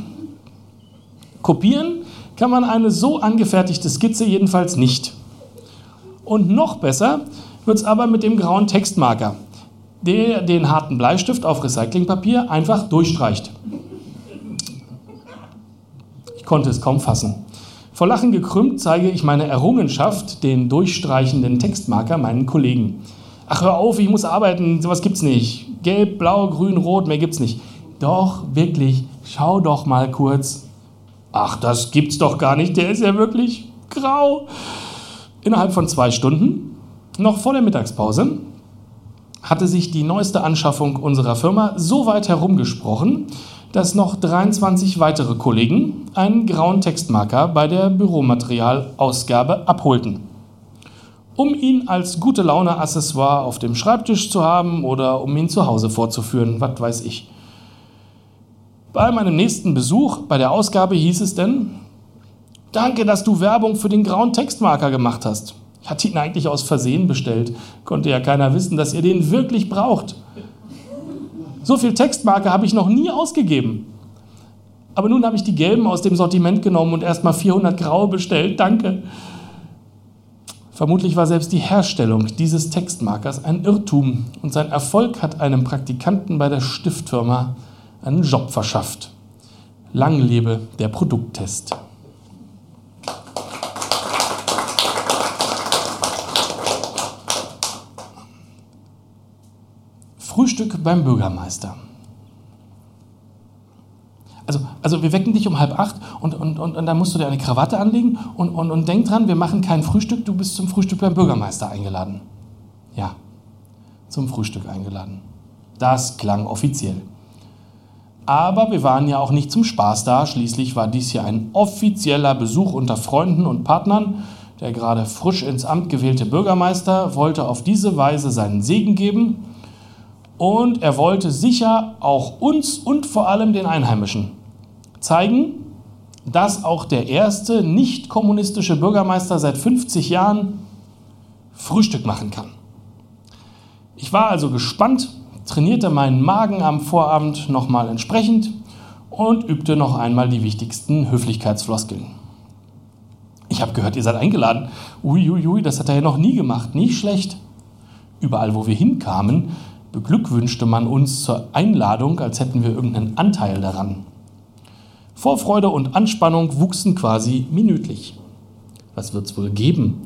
B: Kopieren kann man eine so angefertigte Skizze jedenfalls nicht. Und noch besser, wird es aber mit dem grauen Textmarker, der den harten Bleistift auf Recyclingpapier einfach durchstreicht. Ich konnte es kaum fassen. Vor Lachen gekrümmt zeige ich meine Errungenschaft, den durchstreichenden Textmarker, meinen Kollegen. Ach, hör auf, ich muss arbeiten, sowas gibt's nicht. Gelb, blau, grün, rot, mehr gibt's nicht. Doch, wirklich, schau doch mal kurz. Ach, das gibt's doch gar nicht, der ist ja wirklich grau. Innerhalb von zwei Stunden noch vor der Mittagspause hatte sich die neueste Anschaffung unserer Firma so weit herumgesprochen, dass noch 23 weitere Kollegen einen grauen Textmarker bei der Büromaterialausgabe abholten. um ihn als gute Laune-Accessoire auf dem Schreibtisch zu haben oder um ihn zu Hause vorzuführen, was weiß ich. Bei meinem nächsten Besuch bei der Ausgabe hieß es denn, danke, dass du Werbung für den grauen Textmarker gemacht hast. Ich hatte ihn eigentlich aus Versehen bestellt. Konnte ja keiner wissen, dass ihr den wirklich braucht. So viel Textmarker habe ich noch nie ausgegeben. Aber nun habe ich die gelben aus dem Sortiment genommen und erstmal 400 graue bestellt. Danke. Vermutlich war selbst die Herstellung dieses Textmarkers ein Irrtum und sein Erfolg hat einem Praktikanten bei der Stiftfirma einen Job verschafft. Lang lebe der Produkttest. Frühstück beim Bürgermeister. Also, also wir wecken dich um halb acht und, und, und, und dann musst du dir eine Krawatte anlegen und, und, und denk dran, wir machen kein Frühstück, du bist zum Frühstück beim Bürgermeister eingeladen. Ja, zum Frühstück eingeladen. Das klang offiziell. Aber wir waren ja auch nicht zum Spaß da. Schließlich war dies ja ein offizieller Besuch unter Freunden und Partnern. Der gerade frisch ins Amt gewählte Bürgermeister wollte auf diese Weise seinen Segen geben und er wollte sicher auch uns und vor allem den Einheimischen zeigen, dass auch der erste nicht kommunistische Bürgermeister seit 50 Jahren Frühstück machen kann. Ich war also gespannt, trainierte meinen Magen am Vorabend nochmal entsprechend und übte noch einmal die wichtigsten Höflichkeitsfloskeln. Ich habe gehört, ihr seid eingeladen. Uiuiui, ui, ui, das hat er ja noch nie gemacht. Nicht schlecht. Überall, wo wir hinkamen, beglückwünschte man uns zur Einladung, als hätten wir irgendeinen Anteil daran. Vorfreude und Anspannung wuchsen quasi minütlich. Was wird es wohl geben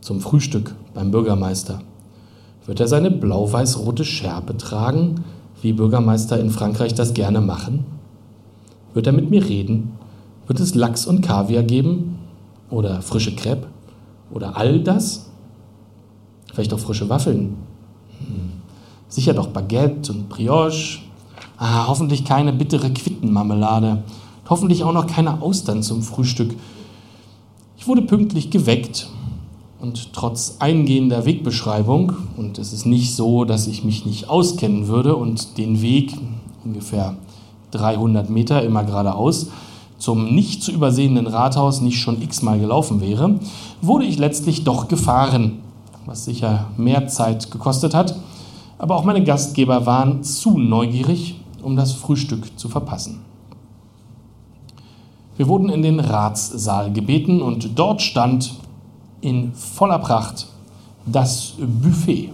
B: zum Frühstück beim Bürgermeister? Wird er seine blau-weiß-rote Schärpe tragen, wie Bürgermeister in Frankreich das gerne machen? Wird er mit mir reden? Wird es Lachs und Kaviar geben? Oder frische Crepe? Oder all das? Vielleicht auch frische Waffeln? Sicher doch Baguette und Brioche. Ah, hoffentlich keine bittere Quittenmarmelade. Hoffentlich auch noch keine Austern zum Frühstück. Ich wurde pünktlich geweckt und trotz eingehender Wegbeschreibung, und es ist nicht so, dass ich mich nicht auskennen würde und den Weg, ungefähr 300 Meter immer geradeaus, zum nicht zu übersehenden Rathaus nicht schon x-mal gelaufen wäre, wurde ich letztlich doch gefahren, was sicher mehr Zeit gekostet hat. Aber auch meine Gastgeber waren zu neugierig, um das Frühstück zu verpassen. Wir wurden in den Ratssaal gebeten und dort stand in voller Pracht das Buffet.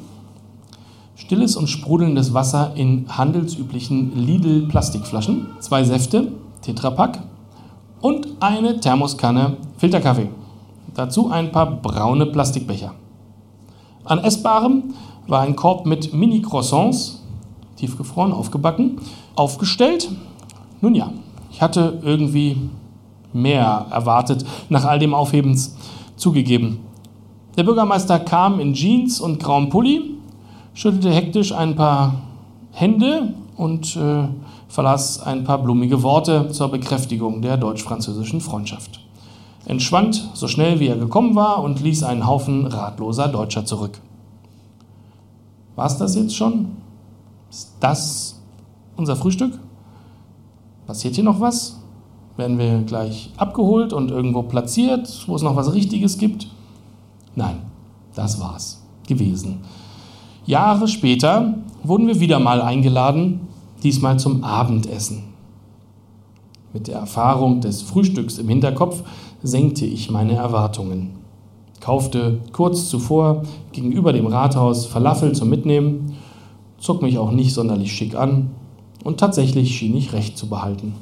B: Stilles und sprudelndes Wasser in handelsüblichen Lidl-Plastikflaschen, zwei Säfte, Tetrapack und eine Thermoskanne Filterkaffee. Dazu ein paar braune Plastikbecher. An Essbarem war ein Korb mit Mini-Croissants, tiefgefroren, aufgebacken, aufgestellt. Nun ja, ich hatte irgendwie mehr erwartet nach all dem Aufhebens zugegeben. Der Bürgermeister kam in Jeans und grauem Pulli, schüttelte hektisch ein paar Hände und äh, verlas ein paar blumige Worte zur Bekräftigung der deutsch-französischen Freundschaft. Entschwand so schnell wie er gekommen war und ließ einen Haufen ratloser Deutscher zurück. War es das jetzt schon? Ist das unser Frühstück? Passiert hier noch was? Werden wir gleich abgeholt und irgendwo platziert, wo es noch was Richtiges gibt? Nein, das war's gewesen. Jahre später wurden wir wieder mal eingeladen, diesmal zum Abendessen. Mit der Erfahrung des Frühstücks im Hinterkopf senkte ich meine Erwartungen. Kaufte kurz zuvor gegenüber dem Rathaus Falafel zum Mitnehmen, zog mich auch nicht sonderlich schick an und tatsächlich schien ich recht zu behalten.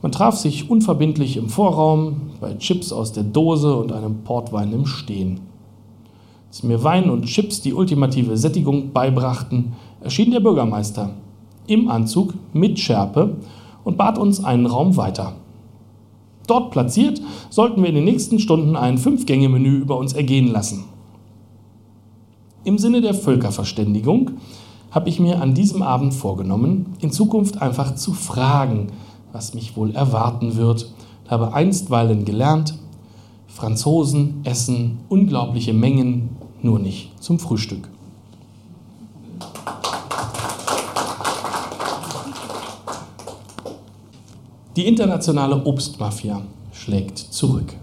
B: Man traf sich unverbindlich im Vorraum bei Chips aus der Dose und einem Portwein im Stehen. Als mir Wein und Chips die ultimative Sättigung beibrachten, erschien der Bürgermeister im Anzug mit Schärpe und bat uns einen Raum weiter. Dort platziert sollten wir in den nächsten Stunden ein Fünf-Gänge-Menü über uns ergehen lassen. Im Sinne der Völkerverständigung habe ich mir an diesem Abend vorgenommen, in Zukunft einfach zu fragen, was mich wohl erwarten wird, habe einstweilen gelernt, Franzosen essen unglaubliche Mengen, nur nicht zum Frühstück. Die internationale Obstmafia schlägt zurück.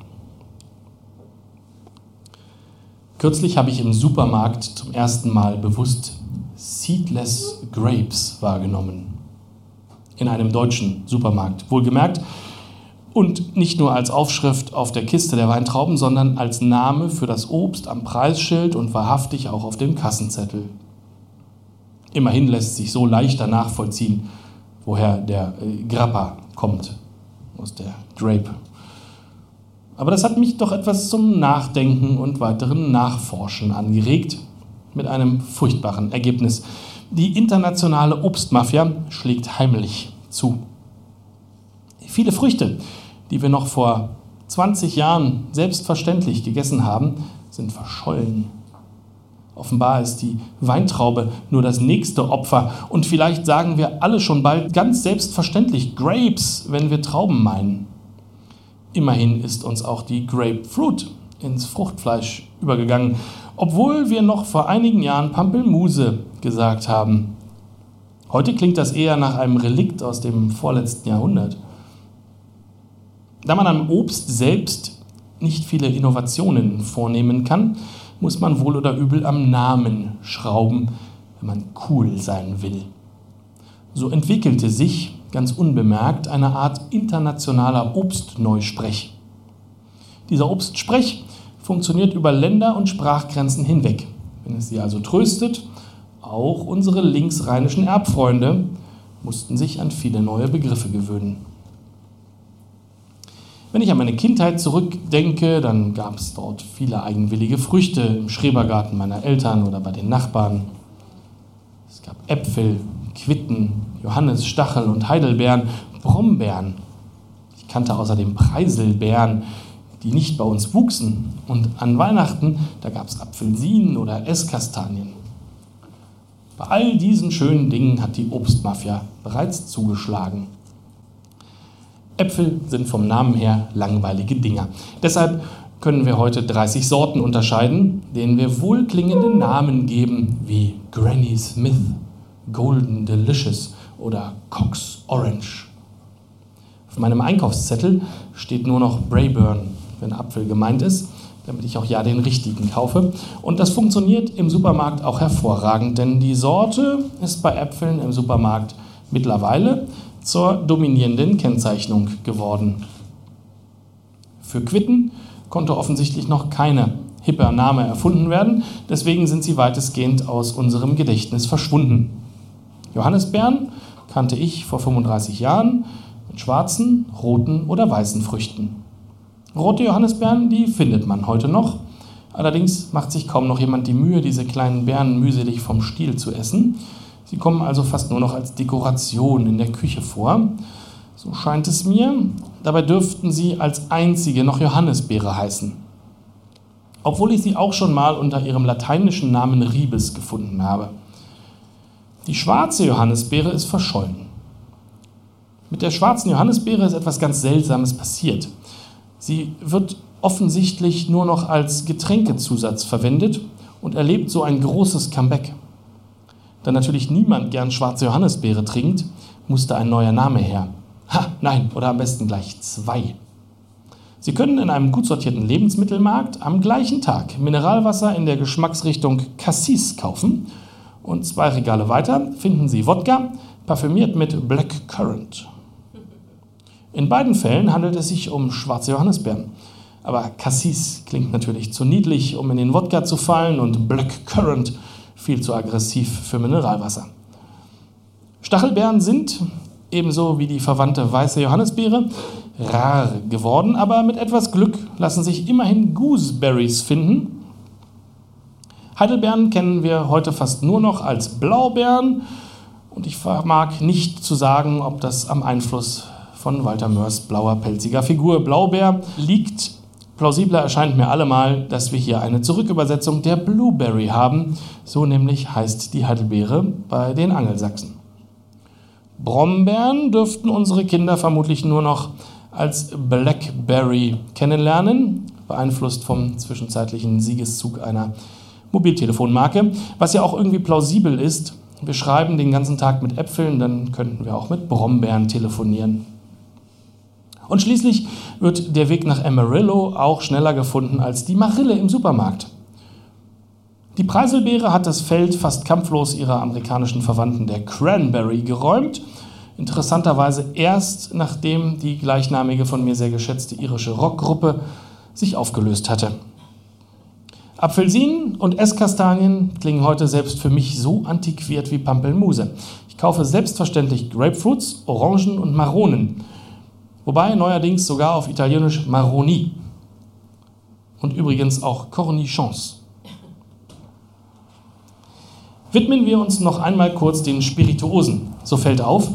B: Kürzlich habe ich im Supermarkt zum ersten Mal bewusst Seedless Grapes wahrgenommen. In einem deutschen Supermarkt, wohlgemerkt. Und nicht nur als Aufschrift auf der Kiste der Weintrauben, sondern als Name für das Obst am Preisschild und wahrhaftig auch auf dem Kassenzettel. Immerhin lässt sich so leichter nachvollziehen, woher der äh, Grappa kommt, aus der Grape. Aber das hat mich doch etwas zum Nachdenken und weiteren Nachforschen angeregt, mit einem furchtbaren Ergebnis. Die internationale Obstmafia schlägt heimlich zu. Viele Früchte, die wir noch vor 20 Jahren selbstverständlich gegessen haben, sind verschollen. Offenbar ist die Weintraube nur das nächste Opfer und vielleicht sagen wir alle schon bald ganz selbstverständlich Grapes, wenn wir Trauben meinen. Immerhin ist uns auch die Grapefruit ins Fruchtfleisch übergegangen, obwohl wir noch vor einigen Jahren Pampelmuse gesagt haben. Heute klingt das eher nach einem Relikt aus dem vorletzten Jahrhundert. Da man am Obst selbst nicht viele Innovationen vornehmen kann, muss man wohl oder übel am Namen schrauben, wenn man cool sein will. So entwickelte sich ganz unbemerkt eine Art internationaler Obstneusprech. Dieser Obstsprech funktioniert über Länder und Sprachgrenzen hinweg. Wenn es Sie also tröstet, auch unsere linksrheinischen Erbfreunde mussten sich an viele neue Begriffe gewöhnen. Wenn ich an meine Kindheit zurückdenke, dann gab es dort viele eigenwillige Früchte im Schrebergarten meiner Eltern oder bei den Nachbarn. Es gab Äpfel, Quitten, Johannes, Stachel und Heidelbeeren, Brombeeren. Ich kannte außerdem Preiselbeeren, die nicht bei uns wuchsen. Und an Weihnachten, da gab es Apfelsinen oder Esskastanien. Bei all diesen schönen Dingen hat die Obstmafia bereits zugeschlagen. Äpfel sind vom Namen her langweilige Dinger. Deshalb können wir heute 30 Sorten unterscheiden, denen wir wohlklingende Namen geben, wie Granny Smith, Golden Delicious oder Cox Orange. Auf meinem Einkaufszettel steht nur noch Brayburn, wenn Apfel gemeint ist, damit ich auch ja den richtigen kaufe. Und das funktioniert im Supermarkt auch hervorragend, denn die Sorte ist bei Äpfeln im Supermarkt mittlerweile zur dominierenden Kennzeichnung geworden. Für Quitten konnte offensichtlich noch keine hipper Name erfunden werden, deswegen sind sie weitestgehend aus unserem Gedächtnis verschwunden. Johannisbeeren kannte ich vor 35 Jahren mit schwarzen, roten oder weißen Früchten. Rote Johannisbeeren, die findet man heute noch. Allerdings macht sich kaum noch jemand die Mühe, diese kleinen Beeren mühselig vom Stiel zu essen. Sie kommen also fast nur noch als Dekoration in der Küche vor. So scheint es mir. Dabei dürften sie als einzige noch Johannisbeere heißen. Obwohl ich sie auch schon mal unter ihrem lateinischen Namen Ribes gefunden habe. Die schwarze Johannisbeere ist verschollen. Mit der schwarzen Johannisbeere ist etwas ganz Seltsames passiert. Sie wird offensichtlich nur noch als Getränkezusatz verwendet und erlebt so ein großes Comeback. Da natürlich niemand gern schwarze Johannisbeere trinkt, musste ein neuer Name her. Ha, nein, oder am besten gleich zwei. Sie können in einem gut sortierten Lebensmittelmarkt am gleichen Tag Mineralwasser in der Geschmacksrichtung Cassis kaufen und zwei Regale weiter finden Sie Wodka, parfümiert mit Black Currant. In beiden Fällen handelt es sich um schwarze Johannisbeeren. Aber Cassis klingt natürlich zu niedlich, um in den Wodka zu fallen und Black Currant viel zu aggressiv für Mineralwasser. Stachelbeeren sind, ebenso wie die verwandte weiße Johannisbeere, rar geworden, aber mit etwas Glück lassen sich immerhin Gooseberries finden, Heidelbeeren kennen wir heute fast nur noch als Blaubeeren und ich vermag nicht zu sagen, ob das am Einfluss von Walter Mörs blauer pelziger Figur Blaubeer liegt. Plausibler erscheint mir allemal, dass wir hier eine Zurückübersetzung der Blueberry haben, so nämlich heißt die Heidelbeere bei den Angelsachsen. Brombeeren dürften unsere Kinder vermutlich nur noch als Blackberry kennenlernen, beeinflusst vom zwischenzeitlichen Siegeszug einer Mobiltelefonmarke, was ja auch irgendwie plausibel ist. Wir schreiben den ganzen Tag mit Äpfeln, dann könnten wir auch mit Brombeeren telefonieren. Und schließlich wird der Weg nach Amarillo auch schneller gefunden als die Marille im Supermarkt. Die Preiselbeere hat das Feld fast kampflos ihrer amerikanischen Verwandten der Cranberry geräumt. Interessanterweise erst nachdem die gleichnamige von mir sehr geschätzte irische Rockgruppe sich aufgelöst hatte. Apfelsinen und Esskastanien klingen heute selbst für mich so antiquiert wie Pampelmuse. Ich kaufe selbstverständlich Grapefruits, Orangen und Maronen. Wobei neuerdings sogar auf Italienisch Maroni. Und übrigens auch Cornichons. Widmen wir uns noch einmal kurz den Spirituosen. So fällt auf,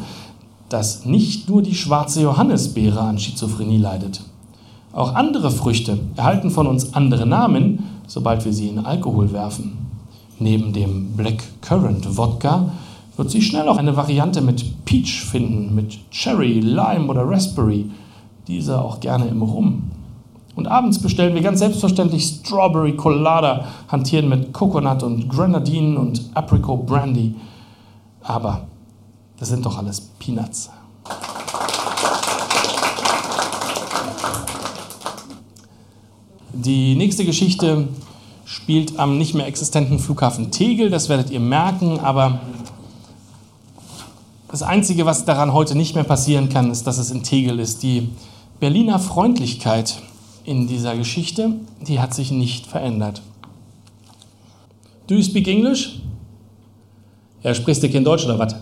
B: dass nicht nur die schwarze Johannisbeere an Schizophrenie leidet. Auch andere Früchte erhalten von uns andere Namen, sobald wir sie in Alkohol werfen. Neben dem Black Currant Wodka wird sie schnell auch eine Variante mit Peach finden, mit Cherry, Lime oder Raspberry, diese auch gerne im Rum. Und abends bestellen wir ganz selbstverständlich Strawberry Colada, hantieren mit Coconut und Grenadine und Apricot Brandy. Aber das sind doch alles Peanuts. Die nächste Geschichte spielt am nicht mehr existenten Flughafen Tegel, das werdet ihr merken, aber das Einzige, was daran heute nicht mehr passieren kann, ist, dass es in Tegel ist. Die Berliner Freundlichkeit in dieser Geschichte, die hat sich nicht verändert. Do you speak English? Ja, sprichst du kein Deutsch oder was?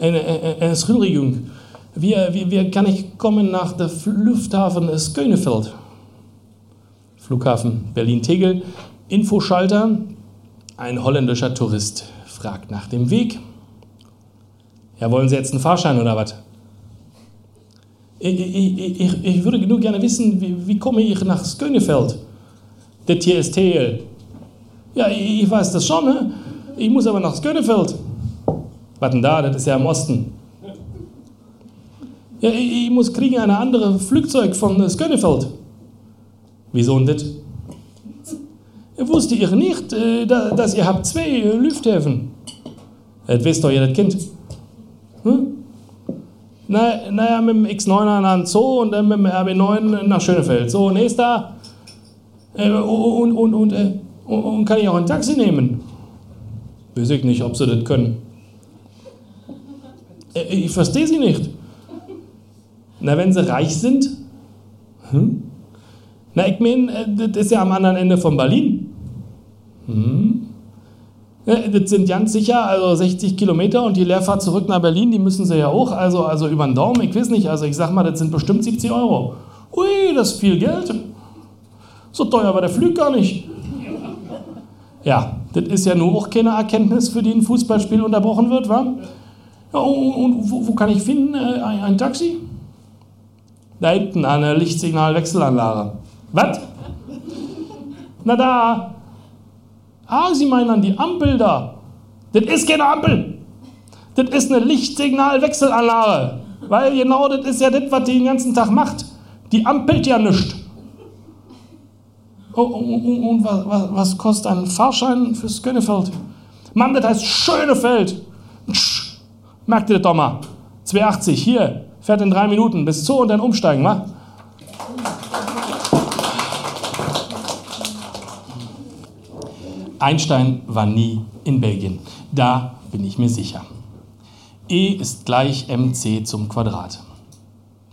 B: Entschuldigung, wie, wie, wie kann ich kommen nach dem Flughafen Skönefeld? Flughafen Berlin-Tegel, Infoschalter, ein holländischer Tourist fragt nach dem Weg. Ja, wollen Sie jetzt einen Fahrschein oder was? Ich, ich, ich, ich, würde nur gerne wissen, wie, wie komme ich nach Skönefeld? Das hier ist Tegel. Ja, ich, weiß das schon, ne? ich muss aber nach Skönefeld. Was denn da? Das ist ja im Osten. Ja, ich, muss kriegen ein anderes Flugzeug von Skönefeld. Wieso denn das? Wusste ihr nicht, äh, dass ihr habt zwei Lufthäfen? Das wisst doch jeder Kind. Hm? Naja, na mit dem X9 nach Zoo und dann mit dem RB9 nach Schönefeld. So, nächster. Äh, und, und, und, äh, und, kann ich auch ein Taxi nehmen? Weiß ich nicht, ob sie das können. Ich verstehe sie nicht. Na, wenn sie reich sind? Hm? Na, ich meine, äh, das ist ja am anderen Ende von Berlin. Hm. Das sind ganz sicher also 60 Kilometer und die Leerfahrt zurück nach Berlin, die müssen sie ja auch, also, also über den Daumen, ich weiß nicht, also ich sag mal, das sind bestimmt 70 Euro. Ui, das ist viel Geld. So teuer war der Flug gar nicht. Ja, das ist ja nur auch keine Erkenntnis, für die ein Fußballspiel unterbrochen wird, wa? Ja, und, wo, wo, kann ich finden, äh, ein, ein Taxi? Da hinten an der Lichtsignalwechselanlage. Was? Na da. Ah, Sie meinen die Ampel da. Das ist keine Ampel. Das ist eine Lichtsignalwechselanlage. Weil genau das ist ja das, was die den ganzen Tag macht. Die ampelt ja nichts. Oh, und, und was, was, was, kostet ein Fahrschein fürs Gönnefeld? Mann, das heißt Schönefeld. Merkt ihr das doch mal. 2,80 hier. Fährt in drei Minuten bis Zoo und dann umsteigen, wa? Einstein war nie in Belgien. Da bin ich mir sicher. E ist gleich mc zum Quadrat.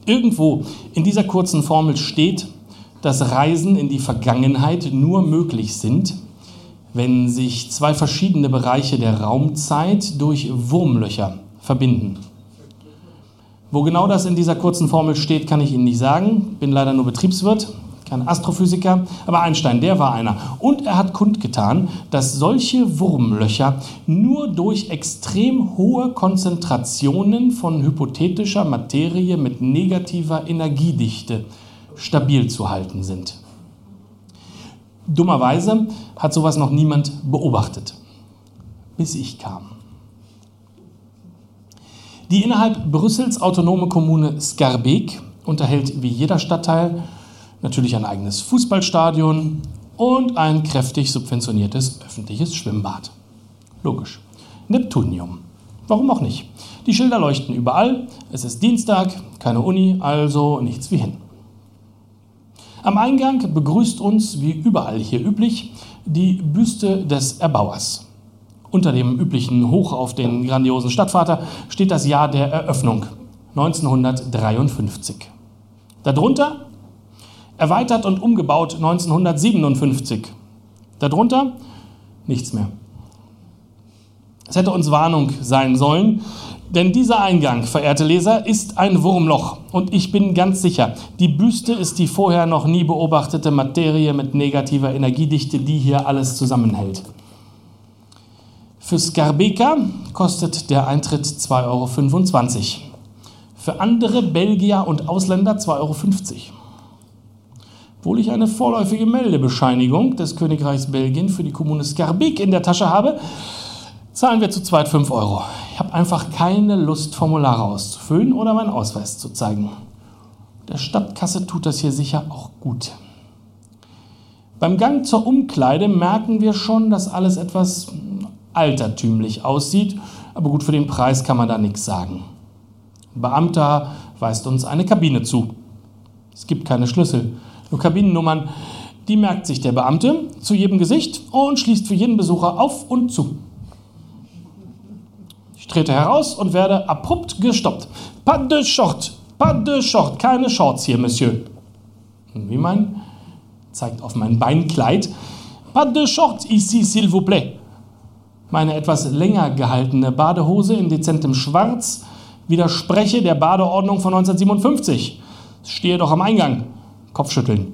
B: Irgendwo in dieser kurzen Formel steht, dass Reisen in die Vergangenheit nur möglich sind, wenn sich zwei verschiedene Bereiche der Raumzeit durch Wurmlöcher verbinden. Wo genau das in dieser kurzen Formel steht, kann ich Ihnen nicht sagen. Bin leider nur Betriebswirt kein Astrophysiker, aber Einstein, der war einer. Und er hat kundgetan, dass solche Wurmlöcher nur durch extrem hohe Konzentrationen von hypothetischer Materie mit negativer Energiedichte stabil zu halten sind. Dummerweise hat sowas noch niemand beobachtet, bis ich kam. Die innerhalb Brüssels autonome Kommune Scarbeck unterhält wie jeder Stadtteil natürlich ein eigenes Fußballstadion und ein kräftig subventioniertes öffentliches Schwimmbad. Logisch. Neptunium. Warum auch nicht? Die Schilder leuchten überall. Es ist Dienstag, keine Uni, also nichts wie hin. Am Eingang begrüßt uns, wie überall hier üblich, die Büste des Erbauers. Unter dem üblichen Hoch auf den grandiosen Stadtvater steht das Jahr der Eröffnung 1953. Darunter erweitert und umgebaut 1957. Darunter nichts mehr. Es hätte uns Warnung sein sollen, denn dieser Eingang, verehrte Leser, ist ein Wurmloch. Und ich bin ganz sicher, die Büste ist die vorher noch nie beobachtete Materie mit negativer Energiedichte, die hier alles zusammenhält. Für Skarbeka kostet der Eintritt 2,25 Euro. Für andere Belgier und Ausländer 2,50 Euro. Obwohl ich eine vorläufige Meldebescheinigung des Königreichs Belgien für die Kommune Skarbek in der Tasche habe, zahlen wir zu zweit 5 Euro. Ich habe einfach keine Lust, Formulare auszufüllen oder meinen Ausweis zu zeigen. Der Stadtkasse tut das hier sicher auch gut. Beim Gang zur Umkleide merken wir schon, dass alles etwas altertümlich aussieht, aber gut, für den Preis kann man da nichts sagen. Ein Beamter weist uns eine Kabine zu. Es gibt keine Schlüssel, nur Kabinennummern. Die merkt sich der Beamte zu jedem Gesicht und schließt für jeden Besucher auf und zu. Ich trete heraus und werde abrupt gestoppt. Pas de short, pas de short, keine Shorts hier, Monsieur. Wie mein zeigt auf mein Beinkleid. Pas de short ici, s'il vous plaît. Meine etwas länger gehaltene Badehose in dezentem Schwarz widerspreche der Badeordnung von 1957. Stehe doch am Eingang. Kopfschütteln.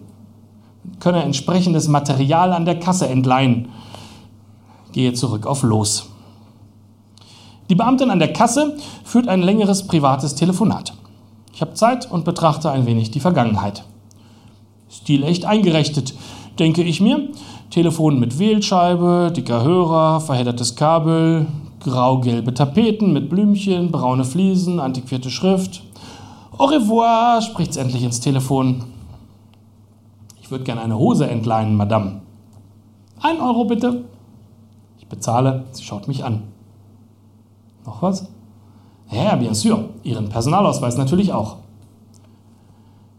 B: Könne entsprechendes Material an der Kasse entleihen. Gehe zurück auf Los. Die Beamtin an der Kasse führt ein längeres privates Telefonat. Ich habe Zeit und betrachte ein wenig die Vergangenheit. Stilecht eingerichtet, denke ich mir. Telefon mit Wählscheibe, dicker Hörer, verheddertes Kabel, grau-gelbe Tapeten mit Blümchen, braune Fliesen, antiquierte Schrift. Au revoir, spricht's endlich ins Telefon. Ich würde gerne eine Hose entleihen, Madame. Ein Euro bitte. Ich bezahle, sie schaut mich an. Noch was? Ja, bien sûr. Ihren Personalausweis natürlich auch.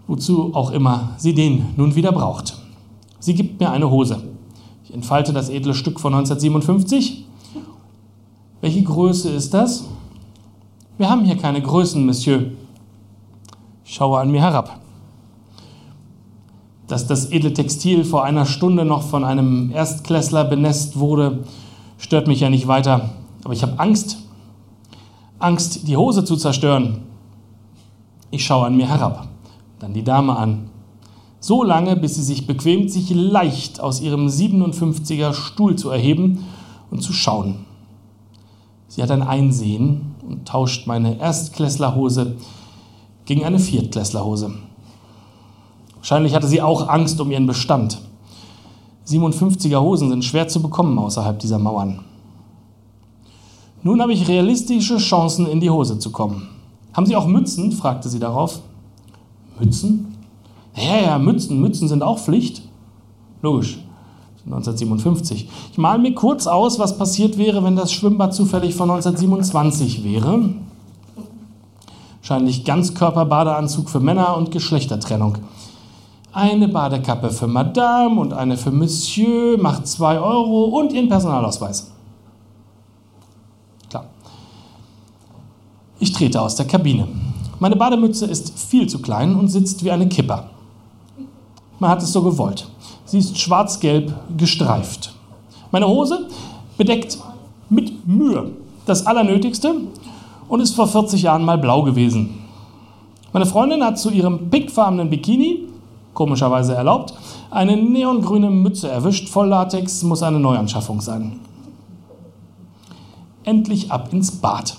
B: Wozu auch immer sie den nun wieder braucht. Sie gibt mir eine Hose. Ich entfalte das edle Stück von 1957. Welche Größe ist das? Wir haben hier keine Größen, Monsieur. Ich schaue an mir herab. Dass das edle Textil vor einer Stunde noch von einem Erstklässler benässt wurde, stört mich ja nicht weiter. Aber ich habe Angst. Angst, die Hose zu zerstören. Ich schaue an mir herab, dann die Dame an so lange, bis sie sich bequemt, sich leicht aus ihrem 57er Stuhl zu erheben und zu schauen. Sie hat ein Einsehen und tauscht meine Erstklässlerhose gegen eine Viertklässlerhose. Wahrscheinlich hatte sie auch Angst um ihren Bestand. 57er Hosen sind schwer zu bekommen außerhalb dieser Mauern. Nun habe ich realistische Chancen, in die Hose zu kommen. Haben Sie auch Mützen? fragte sie darauf. Mützen? Ja, ja, Mützen, Mützen sind auch Pflicht. Logisch. 1957. Ich male mir kurz aus, was passiert wäre, wenn das Schwimmbad zufällig von 1927 wäre. Wahrscheinlich Ganzkörperbadeanzug für Männer und Geschlechtertrennung. Eine Badekappe für Madame und eine für Monsieur macht 2 Euro und ihren Personalausweis. Klar. Ich trete aus der Kabine. Meine Bademütze ist viel zu klein und sitzt wie eine Kipper. Man hat es so gewollt. Sie ist schwarz-gelb gestreift. Meine Hose bedeckt mit Mühe das Allernötigste und ist vor 40 Jahren mal blau gewesen. Meine Freundin hat zu ihrem pinkfarbenen Bikini, komischerweise erlaubt, eine neongrüne Mütze erwischt. Voll Latex muss eine Neuanschaffung sein. Endlich ab ins Bad.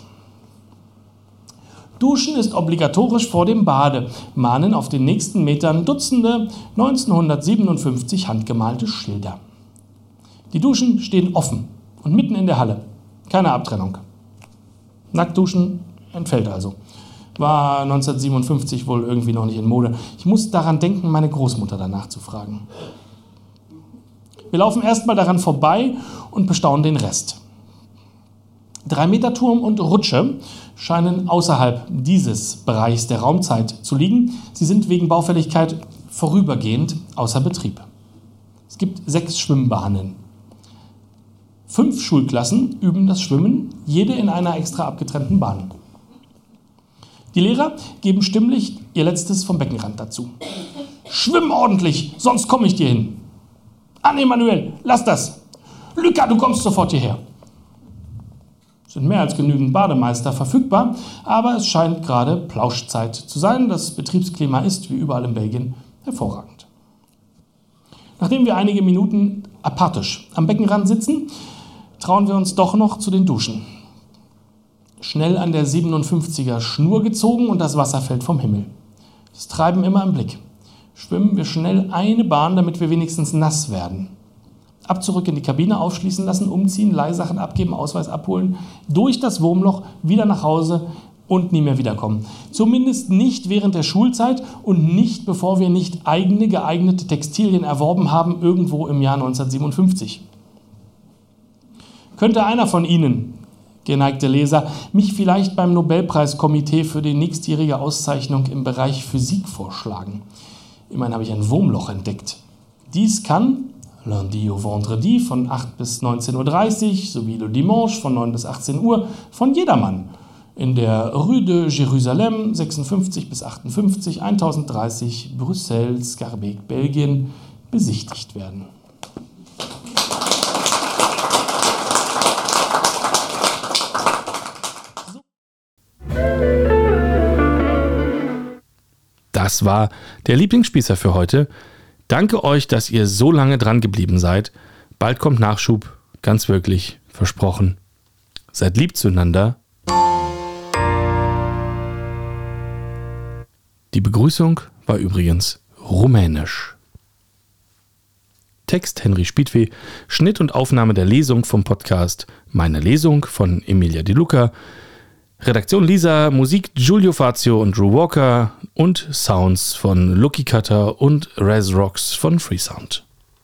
B: Duschen ist obligatorisch vor dem Bade, mahnen auf den nächsten Metern Dutzende 1957 handgemalte Schilder. Die Duschen stehen offen und mitten in der Halle. Keine Abtrennung. Nacktduschen entfällt also. War 1957 wohl irgendwie noch nicht in Mode. Ich muss daran denken, meine Großmutter danach zu fragen. Wir laufen erstmal daran vorbei und bestaunen den Rest. Drei-Meter-Turm und Rutsche scheinen außerhalb dieses Bereichs der Raumzeit zu liegen. Sie sind wegen Baufälligkeit vorübergehend außer Betrieb. Es gibt sechs Schwimmbahnen. Fünf Schulklassen üben das Schwimmen, jede in einer extra abgetrennten Bahn. Die Lehrer geben stimmlich ihr letztes vom Beckenrand dazu. Schwimm ordentlich, sonst komme ich dir hin. Ah, nee, Manuel, lass das. Luca, du kommst sofort hierher. Es sind mehr als genügend Bademeister verfügbar, aber es scheint gerade Plauschzeit zu sein. Das Betriebsklima ist, wie überall in Belgien, hervorragend. Nachdem wir einige Minuten apathisch am Beckenrand sitzen, trauen wir uns doch noch zu den Duschen. Schnell an der 57er Schnur gezogen und das Wasser fällt vom Himmel. Das Treiben immer im Blick. Schwimmen wir schnell eine Bahn, damit wir wenigstens nass werden. Ab zurück in die Kabine aufschließen lassen, umziehen, Leihsachen abgeben, Ausweis abholen, durch das Wurmloch wieder nach Hause und nie mehr wiederkommen. Zumindest nicht während der Schulzeit und nicht bevor wir nicht eigene geeignete Textilien erworben haben, irgendwo im Jahr 1957. Könnte einer von Ihnen, geneigte Leser, mich vielleicht beim Nobelpreiskomitee für die nächstjährige Auszeichnung im Bereich Physik vorschlagen? Immerhin habe ich ein Wurmloch entdeckt. Dies kann Lundi au Vendredi von 8 bis 19.30 Uhr sowie Le Dimanche von 9 bis 18 Uhr von jedermann in der Rue de Jérusalem 56 bis 58 1030 Brüssel, Scarbeck, Belgien besichtigt werden.
A: Das war der Lieblingsspießer für heute. Danke euch, dass ihr so lange dran geblieben seid. Bald kommt Nachschub, ganz wirklich, versprochen. Seid lieb zueinander. Die Begrüßung war übrigens rumänisch. Text Henry Spiedweh, Schnitt und Aufnahme der Lesung vom Podcast Meine Lesung von Emilia De Luca, Redaktion Lisa, Musik Giulio Fazio und Drew Walker und Sounds von Lucky Cutter und Res Rocks von Freesound.